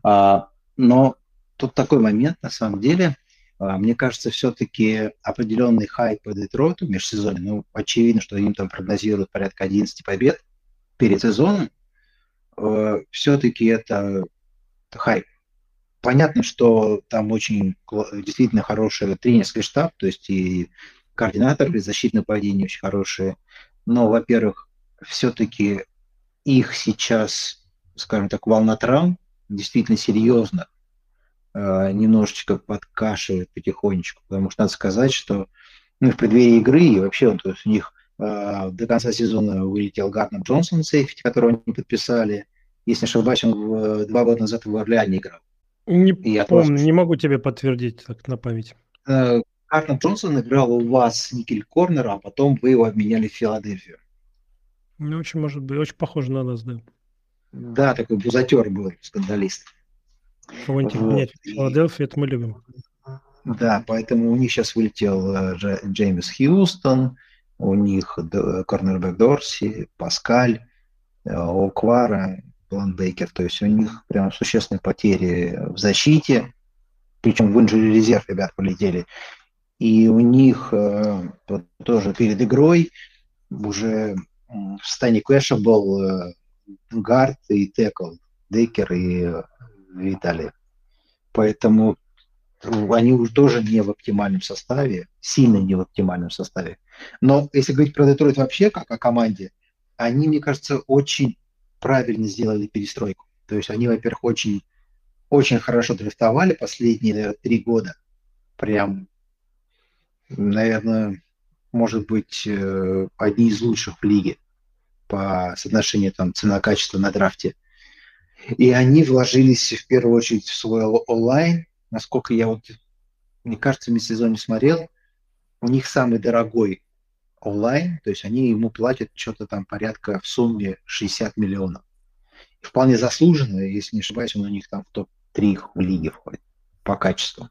А, но тут такой момент, на самом деле, а, мне кажется, все-таки определенный хайп по Детройту межсезонье, ну, очевидно, что им там прогнозируют порядка 11 побед перед сезоном, а, все-таки это, это хайп. Понятно, что там очень действительно хороший тренерский штаб, то есть и координаторы защитного поведения очень хорошие, но, во-первых, все-таки их сейчас скажем так, волна травм действительно серьезно э, немножечко подкашивает потихонечку, потому что надо сказать, что ну, в преддверии игры и вообще то есть у них э, до конца сезона вылетел Гартнер Джонсон, сейфти, которого они подписали. Если не ошибаюсь, он в, два года назад в Орлеане играл. Не и помню, не могу тебе подтвердить так на память. Э, Гартнер Джонсон играл у вас никель корнера, а потом вы его обменяли в Филадельфию. Ну, очень может быть, очень похоже на нас, да. Да, такой бузатер был, скандалист. Кого-нибудь вот. Филадельфия, это мы любим. Да, поэтому у них сейчас вылетел э, Джеймс Хьюстон, у них корнербэк Дорси, Паскаль, э, Оквара, План Бейкер. То есть у них прям существенные потери в защите, причем в инжире резерв ребят полетели. И у них э, тоже перед игрой уже в стане Кэша был гард и текл, Дейкер и Виталий. Поэтому они уже тоже не в оптимальном составе, сильно не в оптимальном составе. Но если говорить про Детройт вообще как о команде, они, мне кажется, очень правильно сделали перестройку. То есть они, во-первых, очень, очень хорошо дрифтовали последние наверное, три года. Прям, наверное, может быть, э, одни из лучших в лиге по соотношению там цена-качество на драфте. И они вложились в первую очередь в свой онлайн. Насколько я вот, мне кажется, в сезоне смотрел, у них самый дорогой онлайн, то есть они ему платят что-то там порядка в сумме 60 миллионов. Вполне заслуженно, если не ошибаюсь, он у них там в топ-3 в лиге входит по качеству.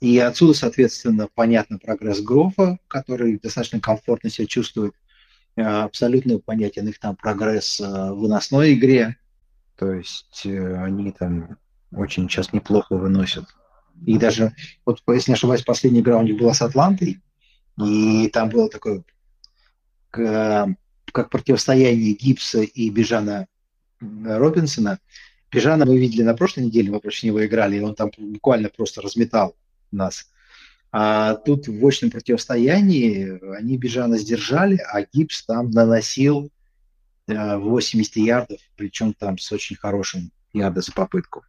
И отсюда, соответственно, понятно прогресс Грофа, который достаточно комфортно себя чувствует Э, абсолютно понятен их там прогресс э, в выносной игре. То есть э, они там очень сейчас неплохо выносят. И даже, вот если не ошибаюсь, последняя игра у них была с Атлантой, и там было такое как противостояние Гибса и Бежана Робинсона. Бежана мы видели на прошлой неделе, мы против него играли, и он там буквально просто разметал нас. А тут в очном противостоянии они Бежана сдержали, а Гиббс там наносил 80 э, ярдов, причем там с очень хорошим ярдом за попытку.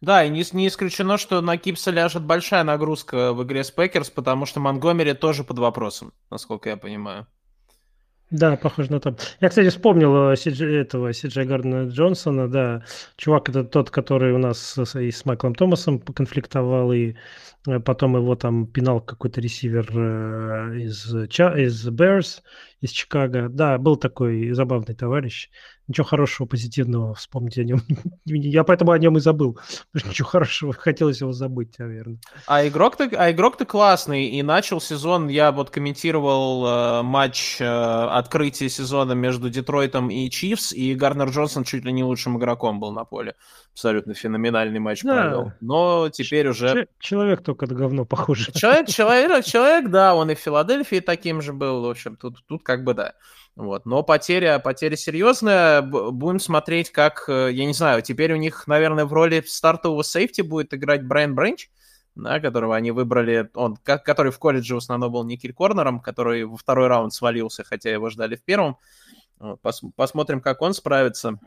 Да, и не, не исключено, что на Гиббса ляжет большая нагрузка в игре с Packers, потому что Монгомери тоже под вопросом, насколько я понимаю. Да, похоже на то. Я, кстати, вспомнил э, этого Сиджей Гардена Джонсона, да. Чувак это тот, который у нас и с Майклом Томасом конфликтовал, и э, потом его там пинал какой-то ресивер э, из, из Bears, из Чикаго. Да, был такой забавный товарищ ничего хорошего, позитивного вспомнить о [LAUGHS] нем. Я поэтому о нем и забыл. Потому что ничего хорошего, [LAUGHS] хотелось его забыть, наверное. А игрок-то, а игрок-то классный. И начал сезон, я вот комментировал э, матч э, открытия сезона между Детройтом и Чивс, и Гарнер Джонсон чуть ли не лучшим игроком был на поле. Абсолютно феноменальный матч да. провел. Но теперь уже... Человек только на говно похож. Человек, [LAUGHS] человек, человек, да, он и в Филадельфии таким же был. В общем, тут, тут как бы да. Вот. Но потеря, потеря серьезная. Будем смотреть, как, э, я не знаю, теперь у них, наверное, в роли стартового сейфти будет играть Брайан Бренч, да, которого они выбрали, он, который в колледже в основном был Никель Корнером, который во второй раунд свалился, хотя его ждали в первом. Вот, пос, посмотрим, как он справится.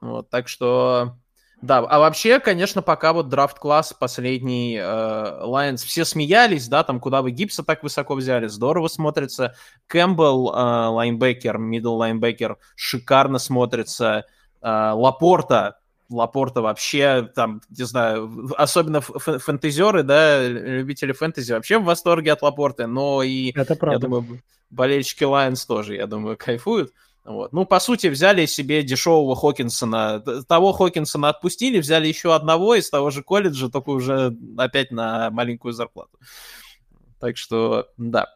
Вот, так что да, а вообще, конечно, пока вот draft class последний э, Lions, все смеялись, да, там, куда вы Гиббса так высоко взяли, здорово смотрится. Кэмпбелл, э, лайнбекер, middle linebacker, шикарно смотрится. Э, Лапорта, Лапорта вообще, там, не знаю, особенно фэнтезеры, да, любители фэнтези вообще в восторге от Лапорты, но и, Это правда. я думаю, болельщики Lions тоже, я думаю, кайфуют. Вот. Ну, по сути, взяли себе дешевого Хокинсона. Того Хокинсона отпустили, взяли еще одного из того же колледжа, только уже опять на маленькую зарплату. Так что, да,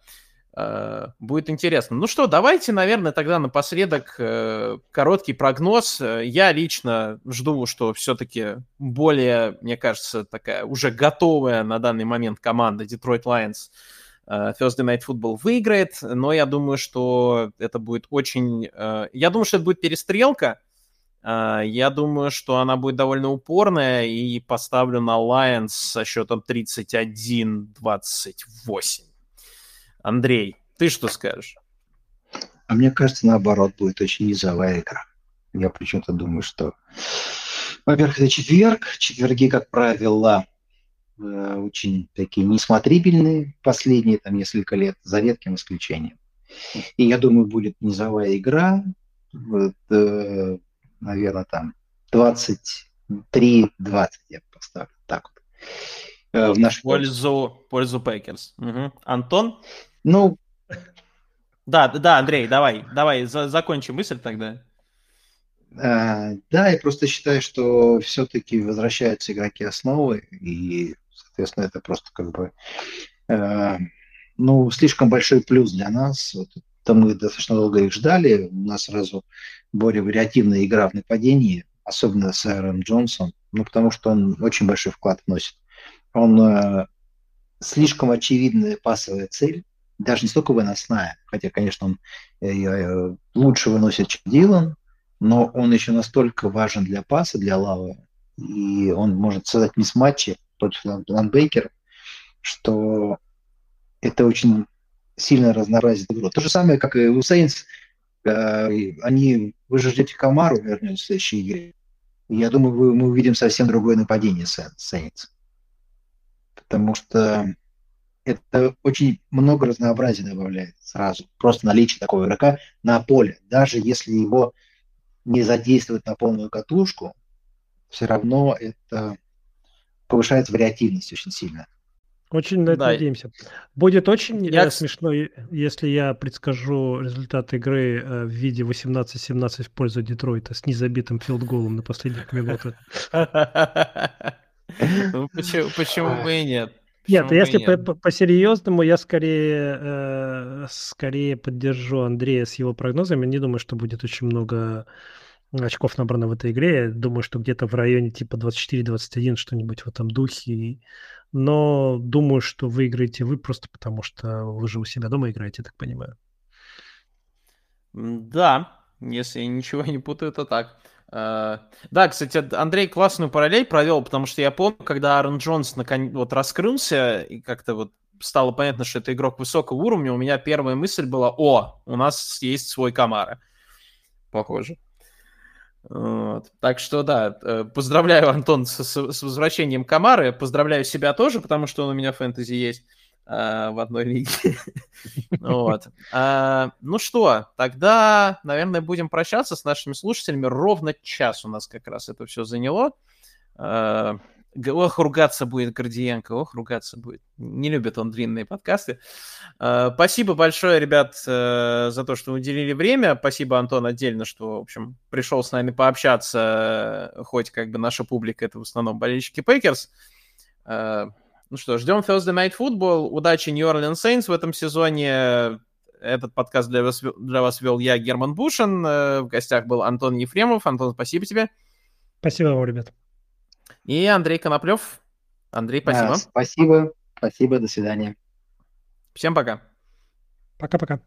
э, будет интересно. Ну что, давайте, наверное, тогда напоследок э, короткий прогноз. Я лично жду, что все-таки более, мне кажется, такая уже готовая на данный момент команда Detroit Lions – Э, Thursday Night Football выиграет, но я думаю, что это будет очень... Э, я думаю, что это будет перестрелка. Э, я думаю, что она будет довольно упорная, и поставлю на Lions со счетом 31-28. Андрей, ты что скажешь? А мне кажется, наоборот, будет очень низовая игра. Я почему-то думаю, что... Во-первых, это четверг. Четверги, как правило, Э, очень такие несмотрибельные последние там несколько лет, за редким исключением. И я думаю, будет низовая игра, вот, э, наверное, там 23-20 я поставлю. Так вот. Э, в наш пользу, пользу Packers. Угу. Антон? Ну, да, да, Андрей, давай, давай, за, закончим мысль тогда. А, да, я просто считаю, что все-таки возвращаются игроки основы, и Соответственно, это просто как бы э, ну, слишком большой плюс для нас. Вот, это мы достаточно долго их ждали. У нас сразу более вариативная игра в нападении, особенно с Аарон Джонсом, ну, потому что он очень большой вклад вносит. Он э, слишком очевидная пасовая цель, даже не столько выносная, хотя, конечно, он э, э, лучше выносит, чем Дилан, но он еще настолько важен для паса, для лавы, и он может создать мисс-матчи, тот же Ланбейкер, что это очень сильно разнообразит игру. То же самое, как и у Сейнс, э, они, вы же ждете Камару вернется в следующей игре. Я думаю, мы увидим совсем другое нападение Сейнс. Потому что это очень много разнообразия добавляет сразу. Просто наличие такого игрока на поле. Даже если его не задействовать на полную катушку, все равно это повышает вариативность очень сильно. Очень на это да. надеемся. Будет очень я... Э, смешно, если я предскажу результат игры э, в виде 18-17 в пользу Детройта с незабитым филдголом на последних минутах. Ну, почему бы и нет? Нет, если по-серьезному, я скорее, э, скорее поддержу Андрея с его прогнозами. Не думаю, что будет очень много очков набрано в этой игре. Я думаю, что где-то в районе типа 24-21, что-нибудь в этом духе. Но думаю, что выиграете вы просто потому, что вы же у себя дома играете, я так понимаю. Да, если я ничего не путаю, то так. Uh, да, кстати, Андрей классную параллель провел, потому что я помню, когда Аарон Джонс наконец вот раскрылся и как-то вот стало понятно, что это игрок высокого уровня, у меня первая мысль была, о, у нас есть свой Камара. Похоже. Вот. Так что да, э, поздравляю, Антон, с, с возвращением Камары, поздравляю себя тоже, потому что он у меня фэнтези есть. э, в одной лиге. [LAUGHS] вот. А, ну что, тогда, наверное, будем прощаться с нашими слушателями. Ровно час у нас как раз это все заняло. А, ох, ругаться будет Гордиенко, ох, ругаться будет. Не любит он длинные подкасты. А, спасибо большое, ребят, э, за то, что уделили время. Спасибо, Антон, отдельно, что, в общем, пришел с нами пообщаться, хоть как бы наша публика это в основном болельщики Пейкерс. Ну что, ждем Thursday Night Football. Удачи New Orleans Saints в этом сезоне. Этот подкаст для вас, для вас вел я, Герман Бушин. Э, в гостях был Антон Ефремов. Антон, спасибо тебе. Спасибо вам, ребят. И Андрей Коноплев. Андрей, спасибо. А, спасибо. Спасибо. До свидания. Всем пока. Пока-пока.